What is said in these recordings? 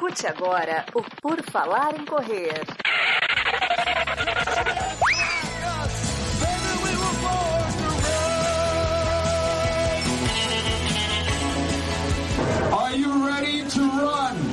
Escute agora o Por Falar em Correr. Are you ready to run?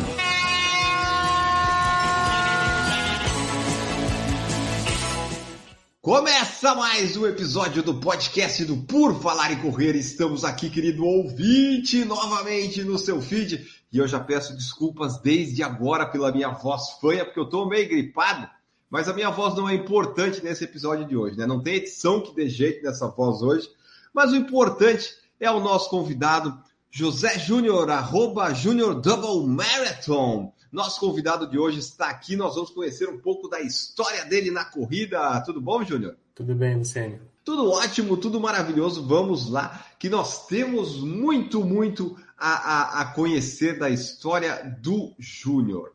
Começa mais um episódio do podcast do Por Falar em Correr. Estamos aqui, querido ouvinte, novamente no seu feed. E eu já peço desculpas desde agora pela minha voz fanha, porque eu tô meio gripado, mas a minha voz não é importante nesse episódio de hoje, né? Não tem edição que dê jeito nessa voz hoje, mas o importante é o nosso convidado, José Júnior, arroba Júnior Double Marathon. Nosso convidado de hoje está aqui, nós vamos conhecer um pouco da história dele na corrida. Tudo bom, Júnior? Tudo bem, Luciano. Tudo ótimo, tudo maravilhoso. Vamos lá, que nós temos muito, muito a, a, a conhecer da história do Júnior.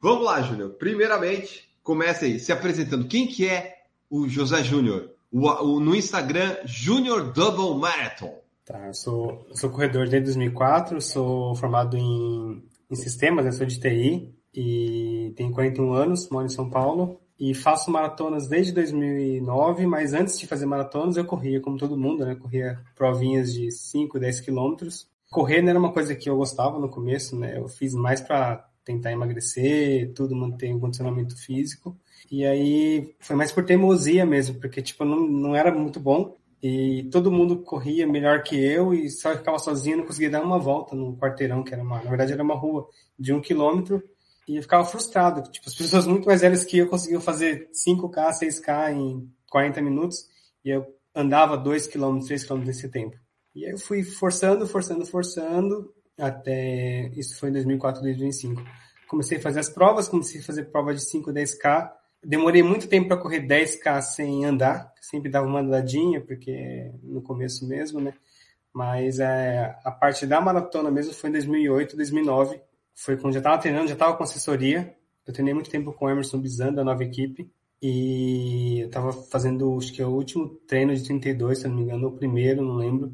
Vamos lá, Júnior. Primeiramente, comece aí se apresentando. Quem que é o José Júnior? O, o, no Instagram, Júnior Double Marathon. Tá, eu sou, eu sou corredor desde 2004, sou formado em, em sistemas, né? sou de TI e tenho 41 anos, moro em São Paulo e faço maratonas desde 2009, mas antes de fazer maratonas eu corria como todo mundo, né? Corria provinhas de 5, 10 quilômetros. Correr não era uma coisa que eu gostava no começo, né? Eu fiz mais para tentar emagrecer, tudo manter um condicionamento físico. E aí foi mais por teimosia mesmo, porque tipo não, não era muito bom e todo mundo corria melhor que eu e só ficava sozinho, não conseguia dar uma volta no quarteirão, que era uma, na verdade era uma rua de um quilômetro, e eu ficava frustrado. Tipo, as pessoas muito mais velhas que eu conseguiam fazer 5K, 6K em 40 minutos, e eu andava 2 km, 3 km nesse tempo. E aí eu fui forçando, forçando, forçando, até, isso foi em 2004, 2005. Comecei a fazer as provas, comecei a fazer prova de 5, 10K, Demorei muito tempo para correr 10K sem andar, sempre dava uma andadinha, porque no começo mesmo, né? Mas é, a parte da maratona mesmo foi em 2008, 2009. Foi quando já estava treinando, já estava com assessoria. Eu treinei muito tempo com o Emerson Bizan, da nova equipe. E eu estava fazendo, acho que é o último treino de 32, se não me engano, o primeiro, não lembro.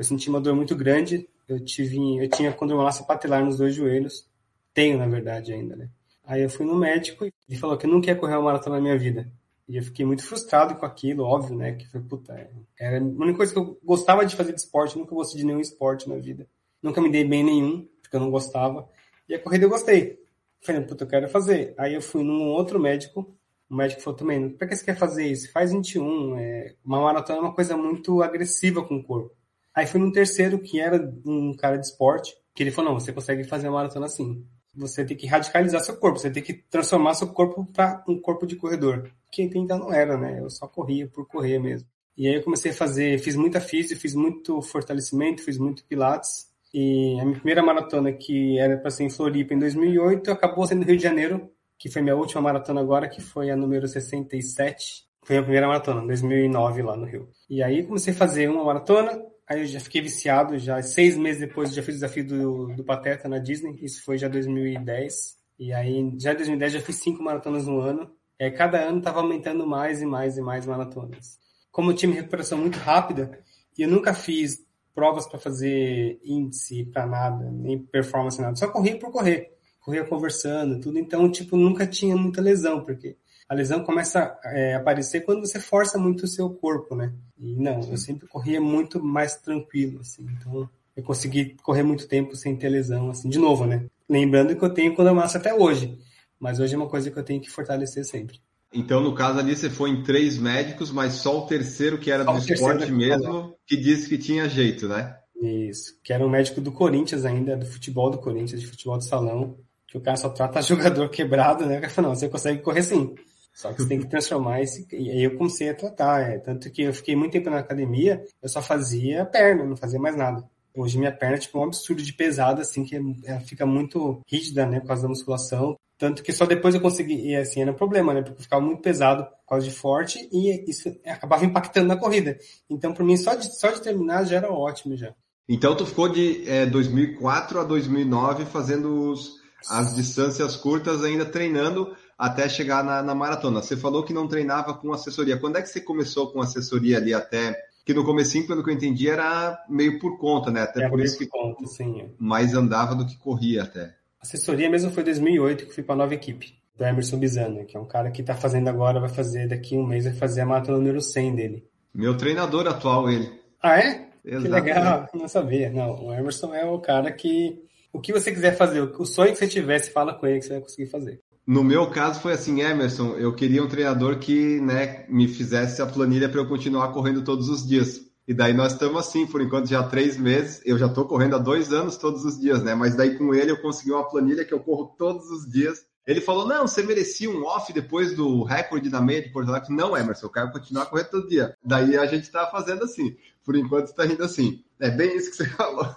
Eu senti uma dor muito grande. Eu, tive, eu tinha condromalácia patelar nos dois joelhos. Tenho, na verdade, ainda, né? Aí eu fui no médico e ele falou que eu não quer correr uma maratona na minha vida. E eu fiquei muito frustrado com aquilo, óbvio, né? Que foi, puta, era a única coisa que eu gostava de fazer de esporte, nunca gostei de nenhum esporte na vida. Nunca me dei bem nenhum, porque eu não gostava. E a corrida eu gostei. Falei, puta, eu quero fazer. Aí eu fui num outro médico, o médico falou também, pra que você quer fazer isso? Faz 21, é... uma maratona é uma coisa muito agressiva com o corpo. Aí fui num terceiro, que era um cara de esporte, que ele falou, não, você consegue fazer uma maratona assim você tem que radicalizar seu corpo, você tem que transformar seu corpo para um corpo de corredor. Que ainda não era, né? Eu só corria por correr mesmo. E aí eu comecei a fazer, fiz muita física, fiz muito fortalecimento, fiz muito pilates. E a minha primeira maratona, que era para ser em Floripa em 2008, acabou sendo no Rio de Janeiro, que foi minha última maratona agora, que foi a número 67. Foi a primeira maratona, em 2009 lá no Rio. E aí comecei a fazer uma maratona, Aí eu já fiquei viciado, já seis meses depois já fiz o desafio do, do Pateta na Disney, isso foi já 2010. E aí, já em 2010 já fiz cinco maratonas no ano. Aí, cada ano estava aumentando mais e mais e mais maratonas. Como eu tinha recuperação muito rápida, e eu nunca fiz provas para fazer índice para nada, nem performance nada, só corria por correr. Corria conversando, tudo. Então, tipo, nunca tinha muita lesão, porque a lesão começa a é, aparecer quando você força muito o seu corpo, né? E não, eu sempre corria muito mais tranquilo, assim. Então, eu consegui correr muito tempo sem ter lesão, assim, de novo, né? Lembrando que eu tenho massa até hoje, mas hoje é uma coisa que eu tenho que fortalecer sempre. Então, no caso ali, você foi em três médicos, mas só o terceiro, que era só do esporte mesmo, que disse que tinha jeito, né? Isso, que era um médico do Corinthians ainda, do futebol do Corinthians, de futebol de salão, que o cara só trata jogador quebrado, né? Eu falei, não, você consegue correr sim. Só que você tem que transformar esse. E aí eu comecei a tratar. É. Tanto que eu fiquei muito tempo na academia, eu só fazia perna, não fazia mais nada. Hoje minha perna é tipo um absurdo de pesada, assim, que ela fica muito rígida, né, por causa da musculação. Tanto que só depois eu consegui, e assim, era um problema, né, porque ficava muito pesado por causa de forte e isso acabava impactando na corrida. Então, para mim, só de, só de terminar já era ótimo já. Então, tu ficou de é, 2004 a 2009 fazendo os, as distâncias curtas ainda treinando até chegar na, na, maratona. Você falou que não treinava com assessoria. Quando é que você começou com assessoria ali até? Que no comecinho, pelo que eu entendi, era meio por conta, né? Até é por isso que conta, sim. mais andava do que corria até. Assessoria mesmo foi 2008 que fui para a nova equipe, do Emerson Bizano, que é um cara que está fazendo agora, vai fazer daqui um mês, vai fazer a maratona número 100 dele. Meu treinador atual, ele. Ah, é? Exato. Que legal, não sabia. Não, o Emerson é o cara que o que você quiser fazer, o sonho que você tivesse, fala com ele que você vai conseguir fazer. No meu caso foi assim, Emerson, eu queria um treinador que né, me fizesse a planilha para eu continuar correndo todos os dias. E daí nós estamos assim, por enquanto já há três meses, eu já estou correndo há dois anos todos os dias, né? Mas daí com ele eu consegui uma planilha que eu corro todos os dias. Ele falou, não, você merecia um off depois do recorde da meia de Porto Alegre. Não, Emerson, eu quero continuar correndo todo dia. Daí a gente está fazendo assim. Por enquanto está indo assim. É bem isso que você falou.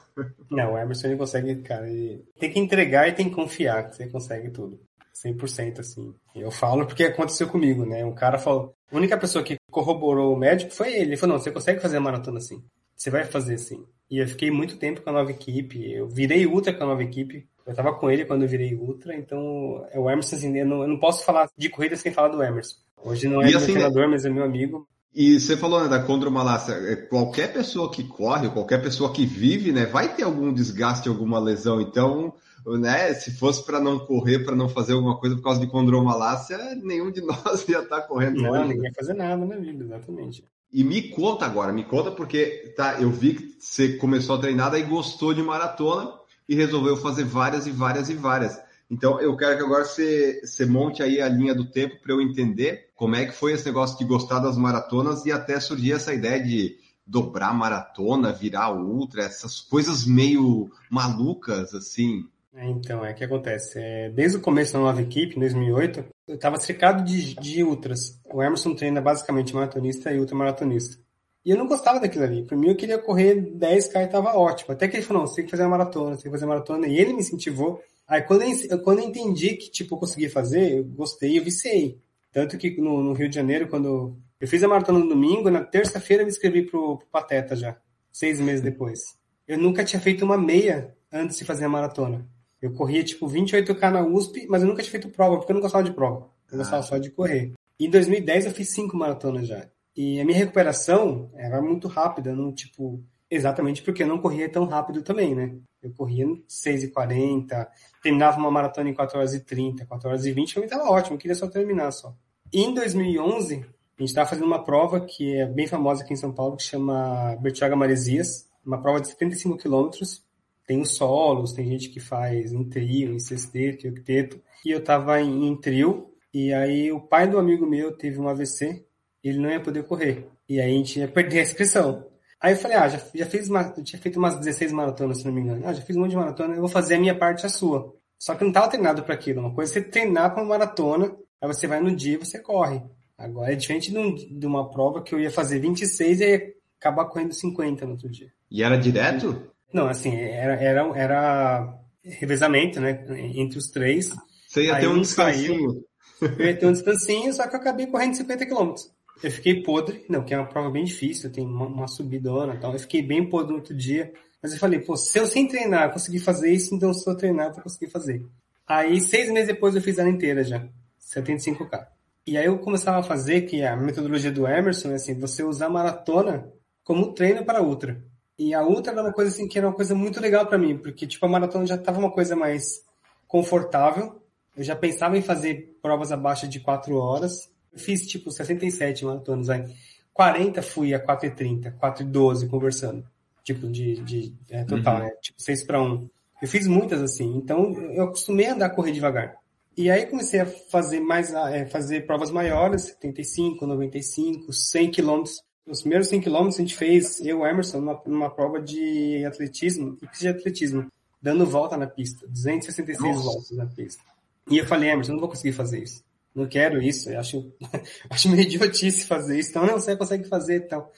Não, o Emerson ele consegue, cara, ele tem que entregar e tem que confiar que você consegue tudo. 100% assim. Eu falo porque aconteceu comigo, né? Um cara falou, a única pessoa que corroborou o médico foi ele. Ele falou, não, você consegue fazer a maratona assim. Você vai fazer assim. E eu fiquei muito tempo com a nova equipe. Eu virei ultra com a nova equipe. Eu tava com ele quando eu virei ultra, então é o Emerson, assim, eu não, eu não posso falar de corrida sem falar do Emerson. Hoje não é e, assim, meu treinador, mas é meu amigo. E você falou né, da condromalácia, é, qualquer pessoa que corre, qualquer pessoa que vive, né, vai ter algum desgaste, alguma lesão. Então, né, se fosse para não correr, para não fazer alguma coisa por causa de condromalácia, nenhum de nós ia estar tá correndo. Não, hoje, ninguém ia fazer nada na vida, exatamente. E me conta agora, me conta porque tá, eu vi que você começou a treinar e gostou de maratona e resolveu fazer várias e várias e várias. Então, eu quero que agora você, você monte aí a linha do tempo para eu entender como é que foi esse negócio de gostar das maratonas e até surgir essa ideia de dobrar maratona, virar ultra, essas coisas meio malucas, assim. É, então, é o que acontece. É, desde o começo da nova equipe, em 2008, eu estava cercado de, de ultras. O Emerson treina basicamente maratonista e ultramaratonista. E eu não gostava daquilo ali. Para mim, eu queria correr 10K e estava ótimo. Até que ele falou, não, você tem que fazer uma maratona, você tem que fazer uma maratona. E ele me incentivou Aí quando eu, quando eu entendi que tipo, eu consegui fazer, eu gostei, eu viciei. Tanto que no, no Rio de Janeiro, quando eu fiz a maratona no domingo, na terça-feira eu me inscrevi pro, pro Pateta já, seis meses depois. Eu nunca tinha feito uma meia antes de fazer a maratona. Eu corria tipo 28K na USP, mas eu nunca tinha feito prova, porque eu não gostava de prova. Eu gostava ah. só de correr. E em 2010 eu fiz cinco maratonas já. E a minha recuperação era muito rápida, não tipo Exatamente porque eu não corria tão rápido também, né? Eu corria 6h40, terminava uma maratona em 4 horas e 30, 4 horas e 20, pra mim tava ótimo, eu queria só terminar só. E em 2011, a gente estava fazendo uma prova que é bem famosa aqui em São Paulo, que chama Bertioga Maresias, uma prova de 75 quilômetros, tem os solos, tem gente que faz em trio, em sexteto, em octeto, e eu tava em, em trio, e aí o pai do amigo meu teve um AVC, ele não ia poder correr, e aí a gente ia perder a inscrição. Aí eu falei, ah, já, já fiz uma, eu tinha feito umas 16 maratonas, se não me engano. Ah, já fiz um monte de maratona, eu vou fazer a minha parte a sua. Só que eu não estava treinado para aquilo. Uma coisa é você treinar para uma maratona, aí você vai no dia e você corre. Agora é diferente de, um, de, uma prova que eu ia fazer 26 e ia acabar correndo 50 no outro dia. E era direto? Não, assim, era, era, era revezamento, né? Entre os três. Você ia ter um descansinho. Saiu, eu ia ter um descansinho, só que eu acabei correndo 50 quilômetros. Eu fiquei podre, não, que é uma prova bem difícil, tem uma, uma subidona e tal. Eu fiquei bem podre no outro dia. Mas eu falei, pô, se eu sem treinar conseguir fazer isso, então se eu treinar, eu conseguir fazer. Aí, seis meses depois, eu fiz ela inteira já. 75k. E aí eu começava a fazer, que a metodologia do Emerson é assim, você usar maratona como treino para ultra. E a ultra era uma coisa assim, que era uma coisa muito legal para mim, porque tipo, a maratona já estava uma coisa mais confortável. Eu já pensava em fazer provas abaixo de 4 horas. Eu fiz tipo 67 maratonas aí. 40 fui a 4h30, 4h12 conversando. Tipo, de, de é, total, uhum. né? Tipo, 6 para 1. Eu fiz muitas assim. Então, eu acostumei a andar a correr devagar. E aí comecei a fazer mais, é, fazer provas maiores, 75, 95, 100 quilômetros. Os primeiros 100 quilômetros a gente fez, eu e Emerson, numa, numa prova de atletismo, de atletismo, dando volta na pista, 266 Nossa. voltas na pista. E eu falei, Emerson, eu não vou conseguir fazer isso não quero isso, eu acho, acho meio idiotice fazer isso, então não, você consegue fazer e tal.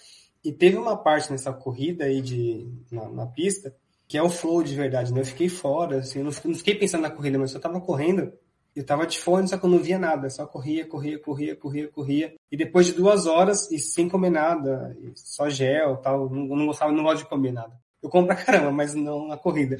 E teve uma parte nessa corrida aí de, na, na, pista, que é o flow de verdade, né? Eu fiquei fora, assim, eu não, não fiquei pensando na corrida, mas eu tava correndo, eu tava de fone, só que eu não via nada, só corria, corria, corria, corria, corria. E depois de duas horas, e sem comer nada, só gel tal, não, não gostava, não gosto de comer nada. Eu como pra caramba, mas não na corrida.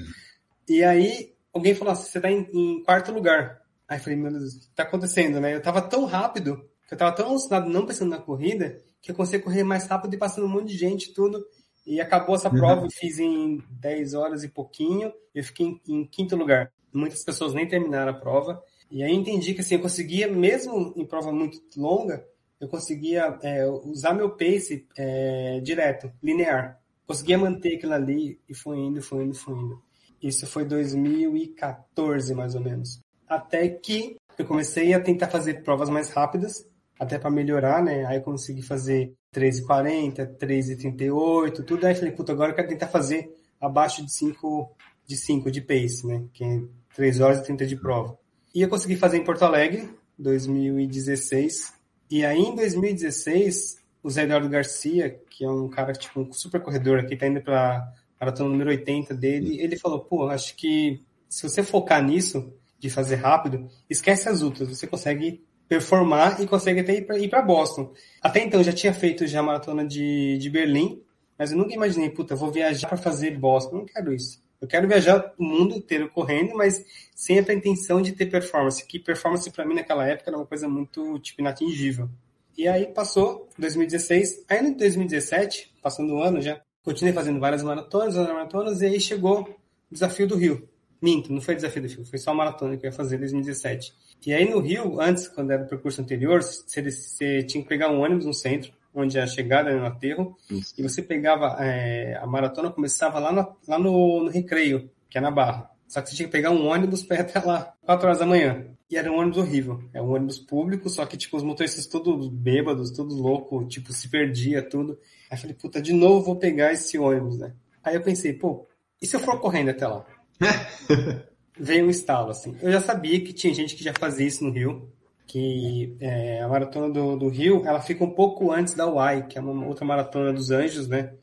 E aí, alguém falou assim, você tá em, em quarto lugar. Aí eu falei, meu Deus, o que tá acontecendo, né? Eu tava tão rápido, que eu tava tão alucinado não pensando na corrida, que eu consegui correr mais rápido e passando um monte de gente tudo. E acabou essa prova, uhum. eu fiz em 10 horas e pouquinho, eu fiquei em, em, quinto lugar. Muitas pessoas nem terminaram a prova. E aí entendi que assim, eu conseguia, mesmo em prova muito longa, eu conseguia é, usar meu pace é, direto, linear. Conseguia manter aquilo ali e foi indo, foi indo, foi indo. Isso foi 2014, mais ou menos. Até que eu comecei a tentar fazer provas mais rápidas, até para melhorar, né? Aí eu consegui fazer 13,40, 13,38, tudo. Aí eu falei, puta, agora eu quero tentar fazer abaixo de 5 de 5 de pace, né? Que é 3 horas e 30 de prova. E eu consegui fazer em Porto Alegre, 2016. E aí em 2016, o Zé Eduardo Garcia, que é um cara, tipo, um super corredor aqui, tá indo pra maratona número 80 dele, ele falou, pô, acho que se você focar nisso, de fazer rápido, esquece as outras, você consegue performar e consegue até ir para Boston. Até então, eu já tinha feito já a maratona de, de Berlim, mas eu nunca imaginei, puta, vou viajar para fazer Boston. Não quero isso. Eu quero viajar o mundo inteiro correndo, mas sem a pretensão de ter performance. Que performance para mim naquela época era uma coisa muito tipo inatingível. E aí passou 2016, aí em 2017, passando o ano já, continuei fazendo várias maratonas, várias maratonas, e aí chegou o desafio do Rio. Minto, não foi desafio do Rio, foi só a maratona que eu ia fazer em 2017. E aí no Rio, antes, quando era o percurso anterior, você, você tinha que pegar um ônibus no centro, onde a chegada era no aterro, Isso. e você pegava, é, a maratona começava lá, no, lá no, no Recreio, que é na Barra. Só que você tinha que pegar um ônibus para ir até lá, 4 horas da manhã. E era um ônibus horrível. É um ônibus público, só que, tipo, os motoristas todos bêbados, todos loucos, tipo, se perdia tudo. Aí eu falei, puta, de novo vou pegar esse ônibus, né? Aí eu pensei, pô, e se eu for correndo até lá? Veio um estalo, assim. Eu já sabia que tinha gente que já fazia isso no Rio, que é, a maratona do, do, Rio, ela fica um pouco antes da UAI, que é uma outra maratona dos Anjos, né?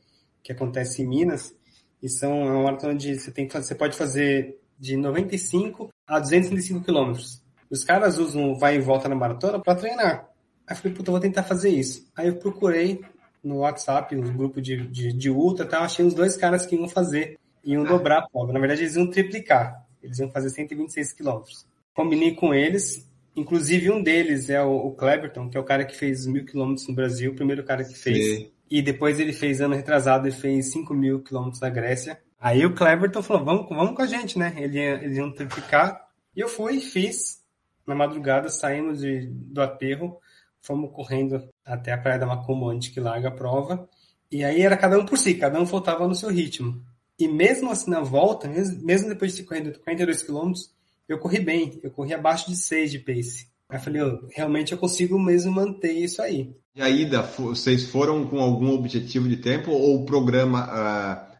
Que acontece em Minas. E são é uma maratona de você tem você pode fazer de 95 a 235 quilômetros. Os caras usam vai e volta na maratona para treinar. Aí eu falei, puta, vou tentar fazer isso. Aí eu procurei no WhatsApp, no grupo de, de, de ultra, tá? achei uns dois caras que iam fazer iam dobrar a prova. Na verdade, eles iam triplicar. Eles iam fazer 126 quilômetros. Combinei com eles. Inclusive, um deles é o, o Cleberton, que é o cara que fez mil quilômetros no Brasil, o primeiro cara que fez. Sim. E depois ele fez, ano retrasado, ele fez 5 mil quilômetros na Grécia. Aí o Cleberton falou, vamos, vamos com a gente, né? Ele, eles iam triplicar. E eu fui, fiz. Na madrugada, saímos de, do aterro, fomos correndo até a Praia da Macumba, onde que larga a prova. E aí era cada um por si, cada um voltava no seu ritmo. E mesmo assim, na volta, mesmo depois de ter corrido 42 quilômetros, eu corri bem. Eu corri abaixo de 6 de pace. Aí eu falei, oh, realmente eu consigo mesmo manter isso aí. E a ida, vocês foram com algum objetivo de tempo ou o programa,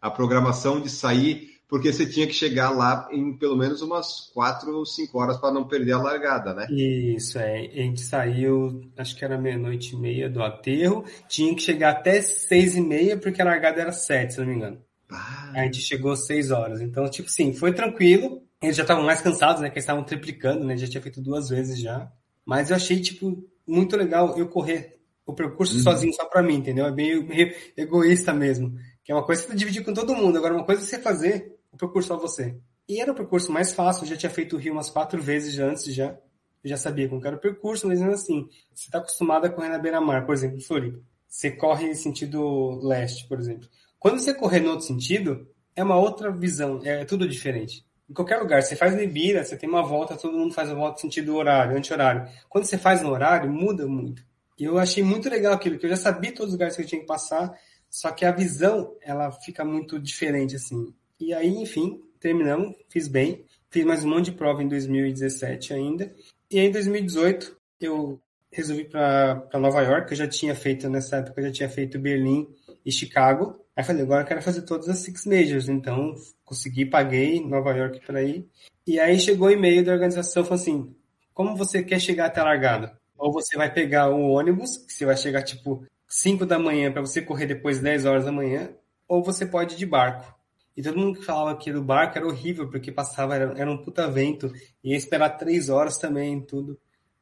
a programação de sair, porque você tinha que chegar lá em pelo menos umas 4 ou 5 horas para não perder a largada, né? Isso, é. A gente saiu, acho que era meia-noite e meia do aterro, tinha que chegar até 6 e meia, porque a largada era 7, se não me engano. Ah. A gente chegou às 6 horas. Então, tipo sim, foi tranquilo. Eles já estavam mais cansados, né? Que eles estavam triplicando, né? Já tinha feito duas vezes já. Mas eu achei, tipo, muito legal eu correr o percurso uhum. sozinho só pra mim, entendeu? É meio, meio egoísta mesmo. Que é uma coisa que você dividir com todo mundo. Agora, uma coisa é você fazer o percurso só você. E era o percurso mais fácil. Eu já tinha feito o Rio umas quatro vezes já antes já. Eu já sabia como era o percurso, mas ainda assim, você está acostumado a correr na beira-mar, por exemplo, em Floripa. Você corre em sentido leste, por exemplo. Quando você correr no outro sentido, é uma outra visão, é tudo diferente. Em qualquer lugar, você faz no Ibira, você tem uma volta, todo mundo faz a volta no sentido horário, anti-horário. Quando você faz no horário, muda muito. E eu achei muito legal aquilo, que eu já sabia todos os lugares que eu tinha que passar, só que a visão, ela fica muito diferente, assim. E aí, enfim, terminamos, fiz bem. Fiz mais um monte de prova em 2017 ainda. E aí, em 2018, eu resolvi para Nova York. Eu já tinha feito, nessa época, eu já tinha feito Berlim e Chicago. Aí falei, agora eu quero fazer todas as Six Majors. Então, consegui, paguei Nova York para ir. E aí chegou o e-mail da organização, falou assim, como você quer chegar até a largada? Ou você vai pegar o ônibus, que você vai chegar tipo 5 da manhã para você correr depois 10 horas da manhã, ou você pode ir de barco. E todo mundo que falava que do barco era horrível, porque passava, era, era um puta vento, ia esperar 3 horas também, tudo.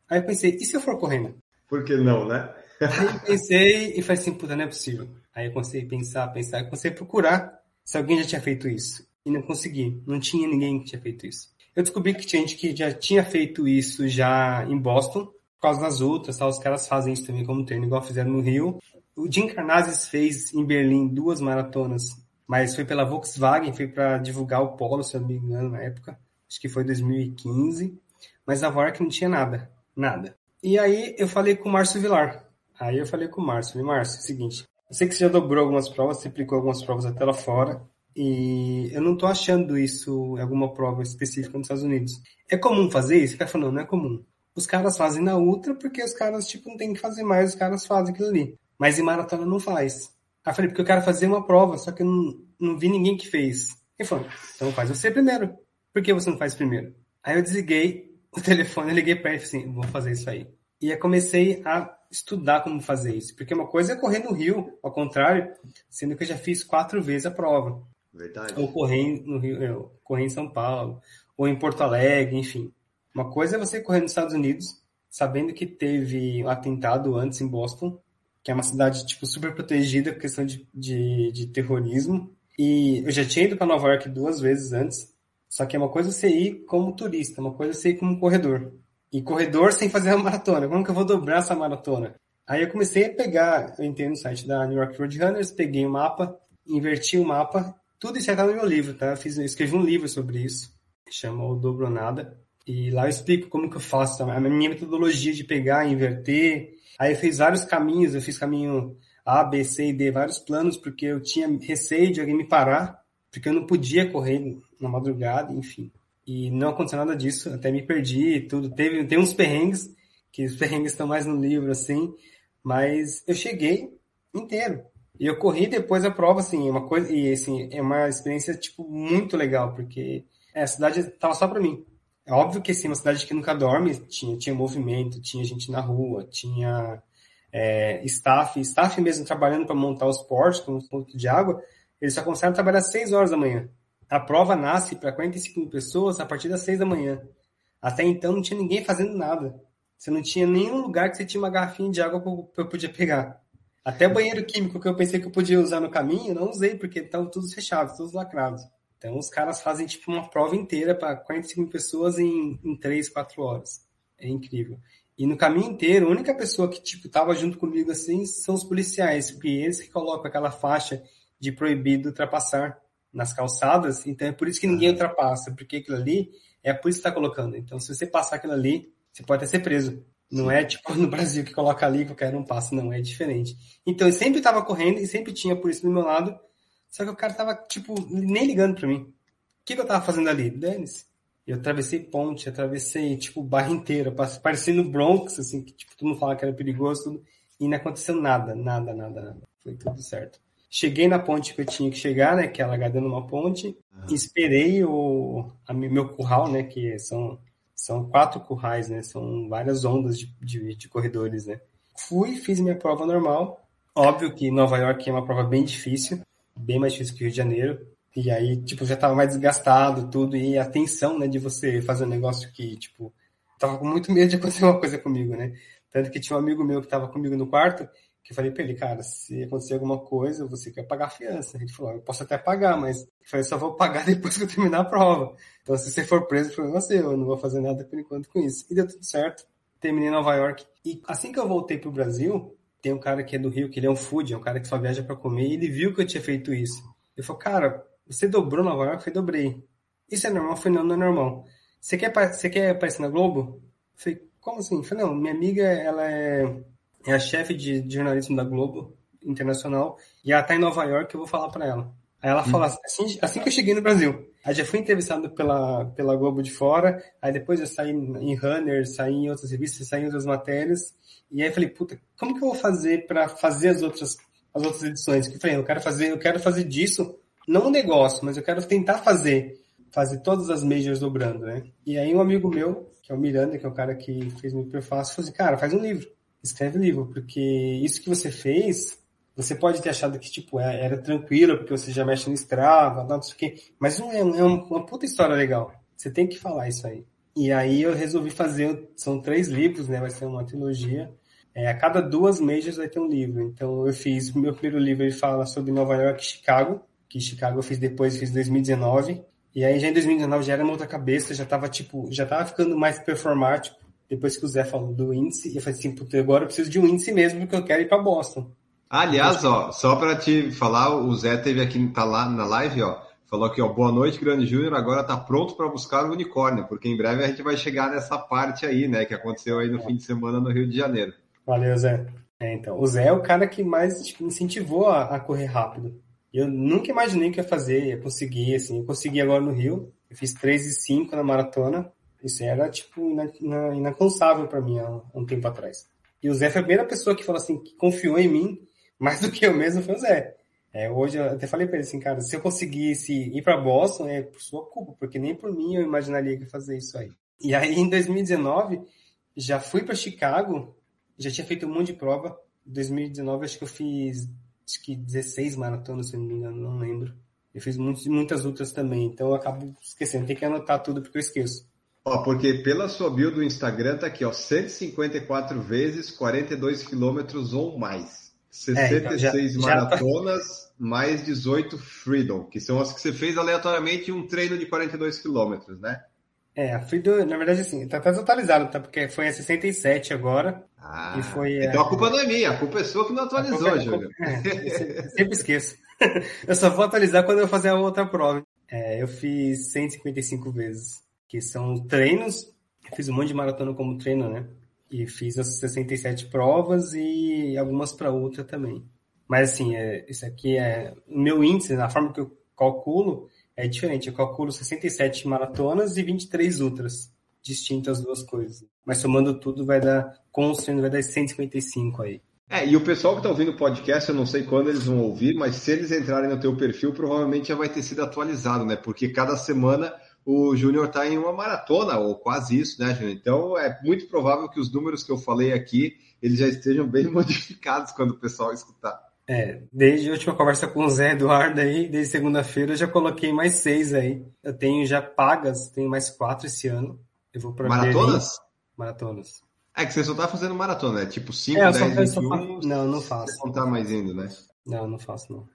Aí eu pensei, e se eu for correndo? Por que não, né? Aí pensei e falei assim, puta, não é possível. Aí eu comecei a pensar, pensar, comecei a procurar se alguém já tinha feito isso. E não consegui. Não tinha ninguém que tinha feito isso. Eu descobri que tinha gente que já tinha feito isso já em Boston, por causa das outras, tá? os caras fazem isso também como treino, igual fizeram no Rio. O Jim Carnazes fez em Berlim duas maratonas, mas foi pela Volkswagen, foi para divulgar o Polo, se eu não me engano, na época. Acho que foi 2015. Mas a Vork não tinha nada, nada. E aí eu falei com o Márcio Vilar. Aí eu falei com o Márcio, falei, Márcio, é o seguinte, eu sei que você já dobrou algumas provas, você aplicou algumas provas até lá fora, e eu não tô achando isso em alguma prova específica nos Estados Unidos. É comum fazer isso? O cara falou, não, é comum. Os caras fazem na ultra porque os caras, tipo, não tem que fazer mais, os caras fazem aquilo ali. Mas em maratona não faz. Aí eu falei, porque eu quero fazer uma prova, só que eu não, não vi ninguém que fez. Ele falou, então faz você primeiro. Por que você não faz primeiro? Aí eu desliguei o telefone, liguei pra ele e falei assim, vou fazer isso aí. E eu comecei a estudar como fazer isso. Porque uma coisa é correr no Rio, ao contrário, sendo que eu já fiz quatro vezes a prova. Verdade. Ou correr no Rio, correr em São Paulo, ou em Porto Alegre, enfim. Uma coisa é você correr nos Estados Unidos, sabendo que teve um atentado antes em Boston, que é uma cidade tipo super protegida por questão de, de, de terrorismo. E eu já tinha ido para Nova York duas vezes antes, só que é uma coisa você ir como turista, uma coisa você ir como corredor. E corredor sem fazer a maratona. Como que eu vou dobrar essa maratona? Aí eu comecei a pegar, eu entrei no site da New York Road Runners, peguei o um mapa, inverti o mapa, tudo isso está no meu livro, tá? Eu, fiz, eu escrevi um livro sobre isso, chama O Dobro Nada. E lá eu explico como que eu faço a minha metodologia de pegar, inverter. Aí eu fiz vários caminhos, eu fiz caminho A, B, C e D, vários planos, porque eu tinha receio de alguém me parar, porque eu não podia correr na madrugada, enfim. E não aconteceu nada disso, até me perdi e tudo. Teve, tem uns perrengues, que os perrengues estão mais no livro, assim, mas eu cheguei inteiro. E eu corri depois da prova, assim, uma coisa, e assim, é uma experiência, tipo, muito legal, porque é, a cidade tava só para mim. É óbvio que assim, uma cidade que nunca dorme, tinha, tinha movimento, tinha gente na rua, tinha é, staff, staff mesmo trabalhando para montar os portos, com os pontos de água, eles só a trabalhar às 6 horas da manhã. A prova nasce para 45 mil pessoas a partir das 6 da manhã. Até então não tinha ninguém fazendo nada. Você não tinha nenhum lugar que você tinha uma garrafinha de água que eu podia pegar. Até banheiro químico que eu pensei que eu podia usar no caminho, não usei, porque estavam todos fechados, todos lacrados. Então os caras fazem tipo uma prova inteira para 45 pessoas em, em 3, 4 horas. É incrível. E no caminho inteiro, a única pessoa que tipo tava junto comigo assim são os policiais, porque eles que colocam aquela faixa de proibido ultrapassar nas calçadas, então é por isso que ninguém ultrapassa, porque aquilo ali é a polícia que está colocando. Então se você passar aquilo ali, você pode até ser preso. Não é tipo no Brasil que coloca ali qualquer um passa, não, é diferente. Então eu sempre estava correndo e sempre tinha a polícia do meu lado só que o cara tava, tipo, nem ligando pra mim. O que, que eu tava fazendo ali? Dane-se. Eu atravessei ponte, atravessei, tipo, barra inteira, parecendo Bronx, assim, que, tipo, todo mundo fala que era perigoso, tudo, e não aconteceu nada, nada, nada, nada. Foi tudo certo. Cheguei na ponte que eu tinha que chegar, né, que é alagada numa ponte, esperei o a, meu curral, né, que são, são quatro currais, né, são várias ondas de, de, de corredores, né. Fui, fiz minha prova normal, óbvio que Nova York é uma prova bem difícil, bem mais difícil que Rio de Janeiro. E aí, tipo, já tava mais desgastado, tudo, e a tensão, né, de você fazer um negócio que, tipo, tava com muito medo de acontecer uma coisa comigo, né? Tanto que tinha um amigo meu que tava comigo no quarto, que eu falei pra ele, cara, se acontecer alguma coisa, você quer pagar a fiança. Ele falou, eu posso até pagar, mas eu falei, só vou pagar depois que eu terminar a prova. Então, se você for preso, o problema é seu, eu não vou fazer nada por enquanto com isso. E deu tudo certo. Terminei em Nova York. E assim que eu voltei pro Brasil, tem um cara que é do Rio, que ele é um food, é um cara que só viaja para comer, e ele viu que eu tinha feito isso. Ele falou, cara, você dobrou Nova York? Eu falei, dobrei. Isso é normal? Eu falei, não, não é normal. Você quer, você quer aparecer na Globo? Eu falei, como assim? Eu falei, não, minha amiga, ela é, é a chefe de, de, jornalismo da Globo Internacional, e ela tá em Nova York, eu vou falar para ela. Aí ela hum. falou, assim, assim que eu cheguei no Brasil. Aí já fui entrevistado pela, pela Globo de fora, aí depois eu saí em Runner, saí em outras revistas, saí em outras matérias, e aí eu falei, puta, como que eu vou fazer para fazer as outras, as outras edições? Que eu falei, eu quero fazer, eu quero fazer disso, não um negócio, mas eu quero tentar fazer, fazer todas as majors dobrando, né? E aí um amigo meu, que é o Miranda, que é o cara que fez meu prefácio, falou assim, cara, faz um livro, escreve um livro, porque isso que você fez, você pode ter achado que, tipo, é, era tranquilo, porque você já mexe no Strava, não sei o quê, mas não é, é uma puta história legal. Você tem que falar isso aí. E aí eu resolvi fazer, são três livros, né? Vai ser uma trilogia. É, a cada duas majors vai ter um livro. Então eu fiz, o meu primeiro livro ele fala sobre Nova York e Chicago, que Chicago eu fiz depois, fiz em 2019. E aí já em 2019 já era uma outra cabeça, já tava tipo, já tava ficando mais performático. Depois que o Zé falou do índice, eu falei assim, puta, agora eu preciso de um índice mesmo, porque eu quero ir para Boston. Aliás, ó, só para te falar, o Zé teve aqui, tá lá na live, ó, falou aqui, ó, boa noite, Grande Júnior, agora tá pronto para buscar o unicórnio, porque em breve a gente vai chegar nessa parte aí, né, que aconteceu aí no fim de semana no Rio de Janeiro. Valeu, Zé. É, então, o Zé é o cara que mais tipo, incentivou a, a, correr rápido. Eu nunca imaginei que ia fazer, ia conseguir, assim, eu consegui agora no Rio, eu fiz 3 e 5 na maratona, isso era, tipo, inalcançável para mim há um tempo atrás. E o Zé foi a primeira pessoa que falou assim, que confiou em mim, mais do que eu mesmo, foi o Zé. É, hoje eu até falei para ele assim, cara, se eu conseguisse ir para Boston, é por sua culpa, porque nem por mim eu imaginaria que fazer isso aí. E aí, em 2019, já fui para Chicago, já tinha feito um monte de prova. Em 2019, acho que eu fiz acho que 16 maratonas, se não me engano, não lembro. Eu fiz muitos, muitas outras também, então eu acabo esquecendo. Tem que anotar tudo porque eu esqueço. Ó, porque pela sua bio do Instagram tá aqui, ó, 154 vezes 42 quilômetros ou mais. 66 é, então já, maratonas, já tá... mais 18 Freedom, que são as que você fez aleatoriamente um treino de 42 quilômetros, né? É, a Freedom, na verdade, assim, tá até atualizado, tá? Porque foi a 67 agora. Ah, e foi, então a... a culpa não é minha, a culpa é sua que não atualizou, é, Júlio. É, sempre esqueço. eu só vou atualizar quando eu fazer a outra prova. É, eu fiz 155 vezes, que são treinos. Eu fiz um monte de maratona como treino, né? E fiz as 67 provas e algumas para outra também. Mas assim, é, isso aqui é o meu índice, na forma que eu calculo, é diferente. Eu calculo 67 maratonas e 23 ultras, distintas as duas coisas. Mas somando tudo vai dar, com vai dar 155 aí. É, e o pessoal que está ouvindo o podcast, eu não sei quando eles vão ouvir, mas se eles entrarem no teu perfil, provavelmente já vai ter sido atualizado, né? Porque cada semana o Júnior está em uma maratona, ou quase isso, né, Júnior? Então é muito provável que os números que eu falei aqui, eles já estejam bem modificados quando o pessoal escutar. É, desde a última conversa com o Zé Eduardo aí, desde segunda-feira, eu já coloquei mais seis aí. Eu tenho já pagas, tenho mais quatro esse ano. Eu vou para Maratonas? Berlim. Maratonas. É que você só tá fazendo maratona, né? Tipo 5, é, 10, 21. Faço... Não, não faço. Você não tá mais indo, né? Não, não faço, não.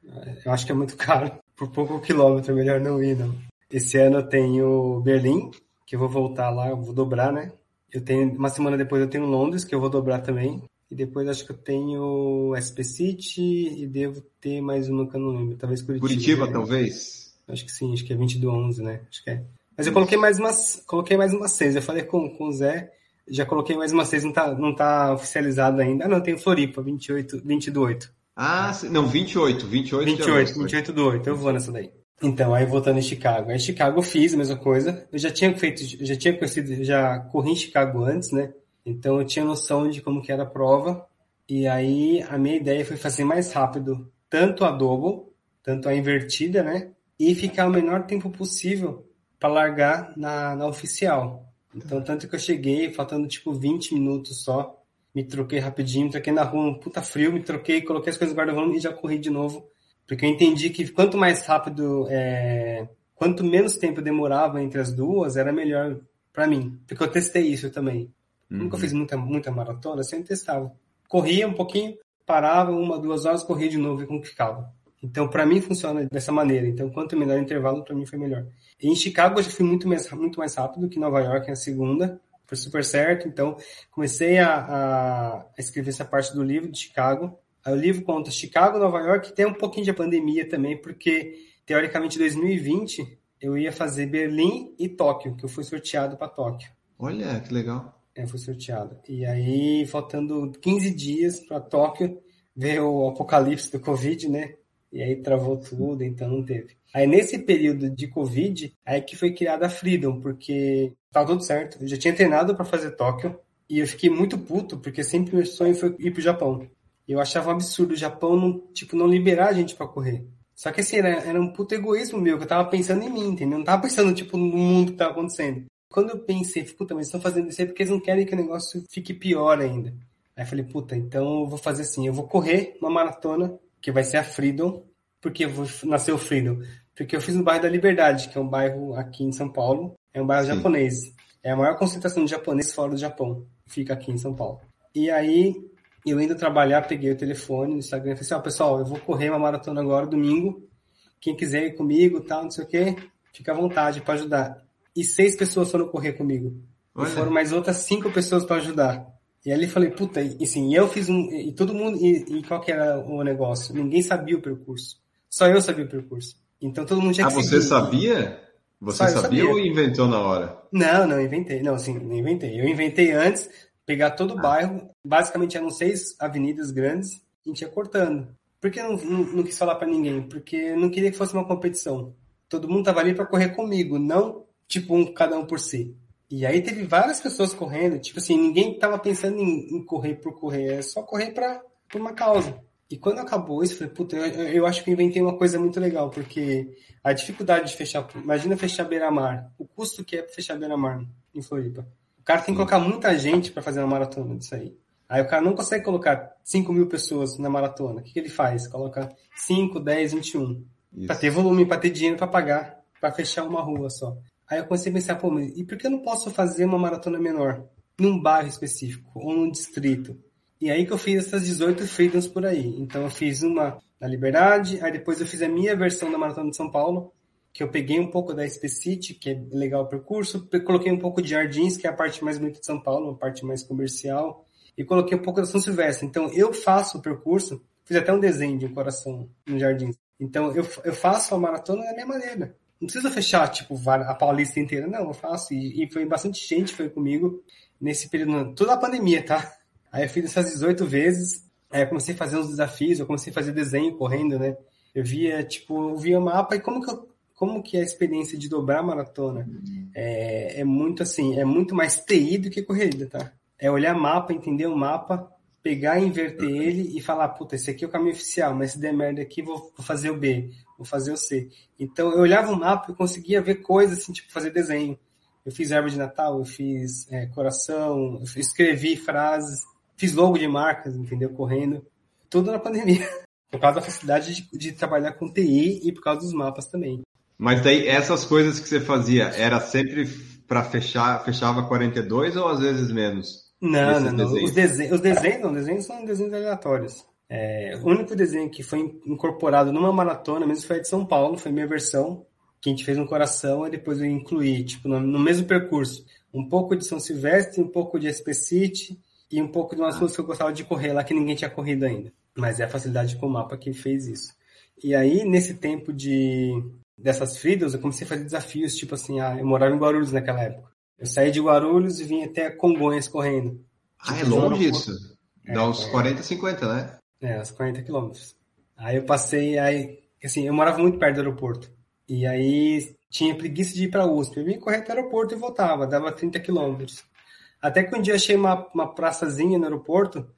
Eu acho que é muito caro. Por pouco quilômetro, é melhor não ir, não. Esse ano eu tenho Berlim, que eu vou voltar lá, eu vou dobrar, né? Eu tenho, uma semana depois eu tenho Londres, que eu vou dobrar também. E depois acho que eu tenho SP City e devo ter mais uma que eu não lembro. Talvez Curitiba. Curitiba, talvez? Acho que sim, acho que é 20 do 11, né? Acho que é. Mas eu coloquei mais umas, coloquei mais umas seis. Eu falei com, com o Zé, já coloquei mais umas seis, não tá, não tá oficializado ainda. Ah, não, tem Floripa, 28, 20 do 8. Ah, não, 28, 28 28, 28 do 8, eu vou nessa daí. Então, aí voltando em Chicago. Aí em Chicago eu fiz a mesma coisa. Eu já tinha feito, já tinha conhecido, já corri em Chicago antes, né? Então eu tinha noção de como que era a prova. E aí a minha ideia foi fazer mais rápido tanto a double, tanto a invertida, né? E ficar o menor tempo possível para largar na, na oficial. Então, tanto que eu cheguei, faltando tipo 20 minutos só, me troquei rapidinho, troquei na rua, um puta frio, me troquei, coloquei as coisas no guarda-volume e já corri de novo porque eu entendi que quanto mais rápido, é, quanto menos tempo demorava entre as duas, era melhor para mim. Porque eu testei isso também. Uhum. Nunca fiz muita, muita maratona, sempre testava. Corria um pouquinho, parava uma, duas horas, corria de novo e como ficava. Então, para mim, funciona dessa maneira. Então, quanto menor o intervalo, para mim foi melhor. E em Chicago, eu já fui muito mais, muito mais rápido que Nova York, na segunda. Foi super certo. Então, comecei a, a escrever essa parte do livro de Chicago. O livro conta Chicago, Nova York, tem um pouquinho de pandemia também, porque teoricamente em 2020 eu ia fazer Berlim e Tóquio, que eu fui sorteado para Tóquio. Olha, que legal. É, fui sorteado. E aí, faltando 15 dias para Tóquio, veio o apocalipse do Covid, né? E aí travou tudo, então não teve. Aí nesse período de Covid, aí que foi criada a Freedom, porque tava tudo certo. Eu já tinha treinado para fazer Tóquio e eu fiquei muito puto, porque sempre meu sonho foi ir pro Japão. Eu achava um absurdo o Japão não, tipo, não liberar a gente para correr. Só que assim, era, era um puto egoísmo meu, que eu tava pensando em mim, entendeu? Eu não tava pensando, tipo, no mundo que tava acontecendo. Quando eu pensei, puta, mas estão fazendo isso aí porque eles não querem que o negócio fique pior ainda. Aí eu falei, puta, então eu vou fazer assim, eu vou correr uma maratona, que vai ser a Freedom, porque vou nascer o Freedom. Porque eu fiz no bairro da Liberdade, que é um bairro aqui em São Paulo, é um bairro Sim. japonês. É a maior concentração de japoneses fora do Japão, fica aqui em São Paulo. E aí eu indo trabalhar, peguei o telefone no Instagram e falei assim, ó, oh, pessoal, eu vou correr uma maratona agora, domingo. Quem quiser ir comigo, tal, não sei o quê, fica à vontade para ajudar. E seis pessoas foram correr comigo. Olha. E foram mais outras cinco pessoas para ajudar. E eu falei, puta, e assim, eu fiz um. E todo mundo. E, e, qual que era o negócio? Ninguém sabia o percurso. Só eu sabia o percurso. Então todo mundo já Ah, você sabia? Você sabia, sabia, ou inventou na hora? Não, não inventei. Não, assim, não inventei. Eu inventei antes, pegar todo o ah. bairro, basicamente eram seis avenidas grandes, a gente ia cortando. Por que não, não, não quis falar para ninguém? Porque não queria que fosse uma competição. Todo mundo tava ali para correr comigo, não tipo um cada um por si. E aí teve várias pessoas correndo, tipo assim, ninguém tava pensando em, em correr por correr, é só correr para por uma causa. E quando acabou isso, eu falei, puta, eu, eu, acho que inventei uma coisa muito legal, porque a dificuldade de fechar, imagina fechar beira-mar, o custo que é fechar beira-mar em Floripa. O cara tem que colocar muita gente para fazer uma maratona disso aí. Aí o cara não consegue colocar 5 mil pessoas na maratona. O que, que ele faz? Coloca 5, 10, 21. Para ter volume, para ter dinheiro para pagar, para fechar uma rua só. Aí eu comecei a pensar, pô, mas e por que eu não posso fazer uma maratona menor? Num bairro específico, ou num distrito? E aí que eu fiz essas 18 freedoms por aí. Então eu fiz uma na Liberdade, aí depois eu fiz a minha versão da Maratona de São Paulo, que eu peguei um pouco da Specity, que é legal o percurso, coloquei um pouco de Jardins, que é a parte mais bonita de São Paulo, uma parte mais comercial, e coloquei um pouco da São Silvestre. Então eu faço o percurso, fiz até um desenho de um coração no Jardins. Então eu, eu faço a maratona da minha maneira. Não precisa fechar, tipo, a Paulista inteira, não, eu faço. E, e foi bastante gente foi comigo nesse período, toda a pandemia, tá? Aí eu fiz essas 18 vezes, aí eu comecei a fazer uns desafios, eu comecei a fazer desenho correndo, né? Eu via, tipo, eu via o mapa e como que eu, como que é a experiência de dobrar a maratona é, é muito assim, é muito mais TI do que corrida, tá? É olhar mapa, entender o mapa, pegar, inverter ele e falar, puta, esse aqui é o caminho oficial, mas se der merda aqui, vou, vou fazer o B, vou fazer o C. Então eu olhava o mapa e conseguia ver coisas assim, tipo fazer desenho. Eu fiz árvore de Natal, eu fiz é, coração, eu escrevi frases, fiz logo de marcas, entendeu? Correndo. Tudo na pandemia. Por causa da facilidade de, de trabalhar com TI e por causa dos mapas também. Mas daí essas coisas que você fazia, era sempre para fechar, fechava 42 ou às vezes menos? Não, não, não. Os, desenhos, os desenhos, não, desenhos são desenhos aleatórios. É, o único desenho que foi incorporado numa maratona mesmo foi a de São Paulo, foi minha versão, que a gente fez no coração e depois eu incluí, tipo, no, no mesmo percurso. Um pouco de São Silvestre, um pouco de SP City e um pouco de umas ruas que eu gostava de correr lá que ninguém tinha corrido ainda. Mas é a facilidade com o mapa que fez isso. E aí, nesse tempo de dessas freedoms, eu comecei a fazer desafios, tipo assim, ah, eu morava em Guarulhos naquela época. Eu saí de Guarulhos e vim até Congonhas correndo. Ah, é longe isso? Dá é, uns é, 40, 50, né? É, uns 40 quilômetros. Aí eu passei, aí, assim, eu morava muito perto do aeroporto. E aí tinha preguiça de ir para USP. Eu vinha correr até o aeroporto e voltava, dava 30 quilômetros. Até que um dia achei uma, uma praçazinha no aeroporto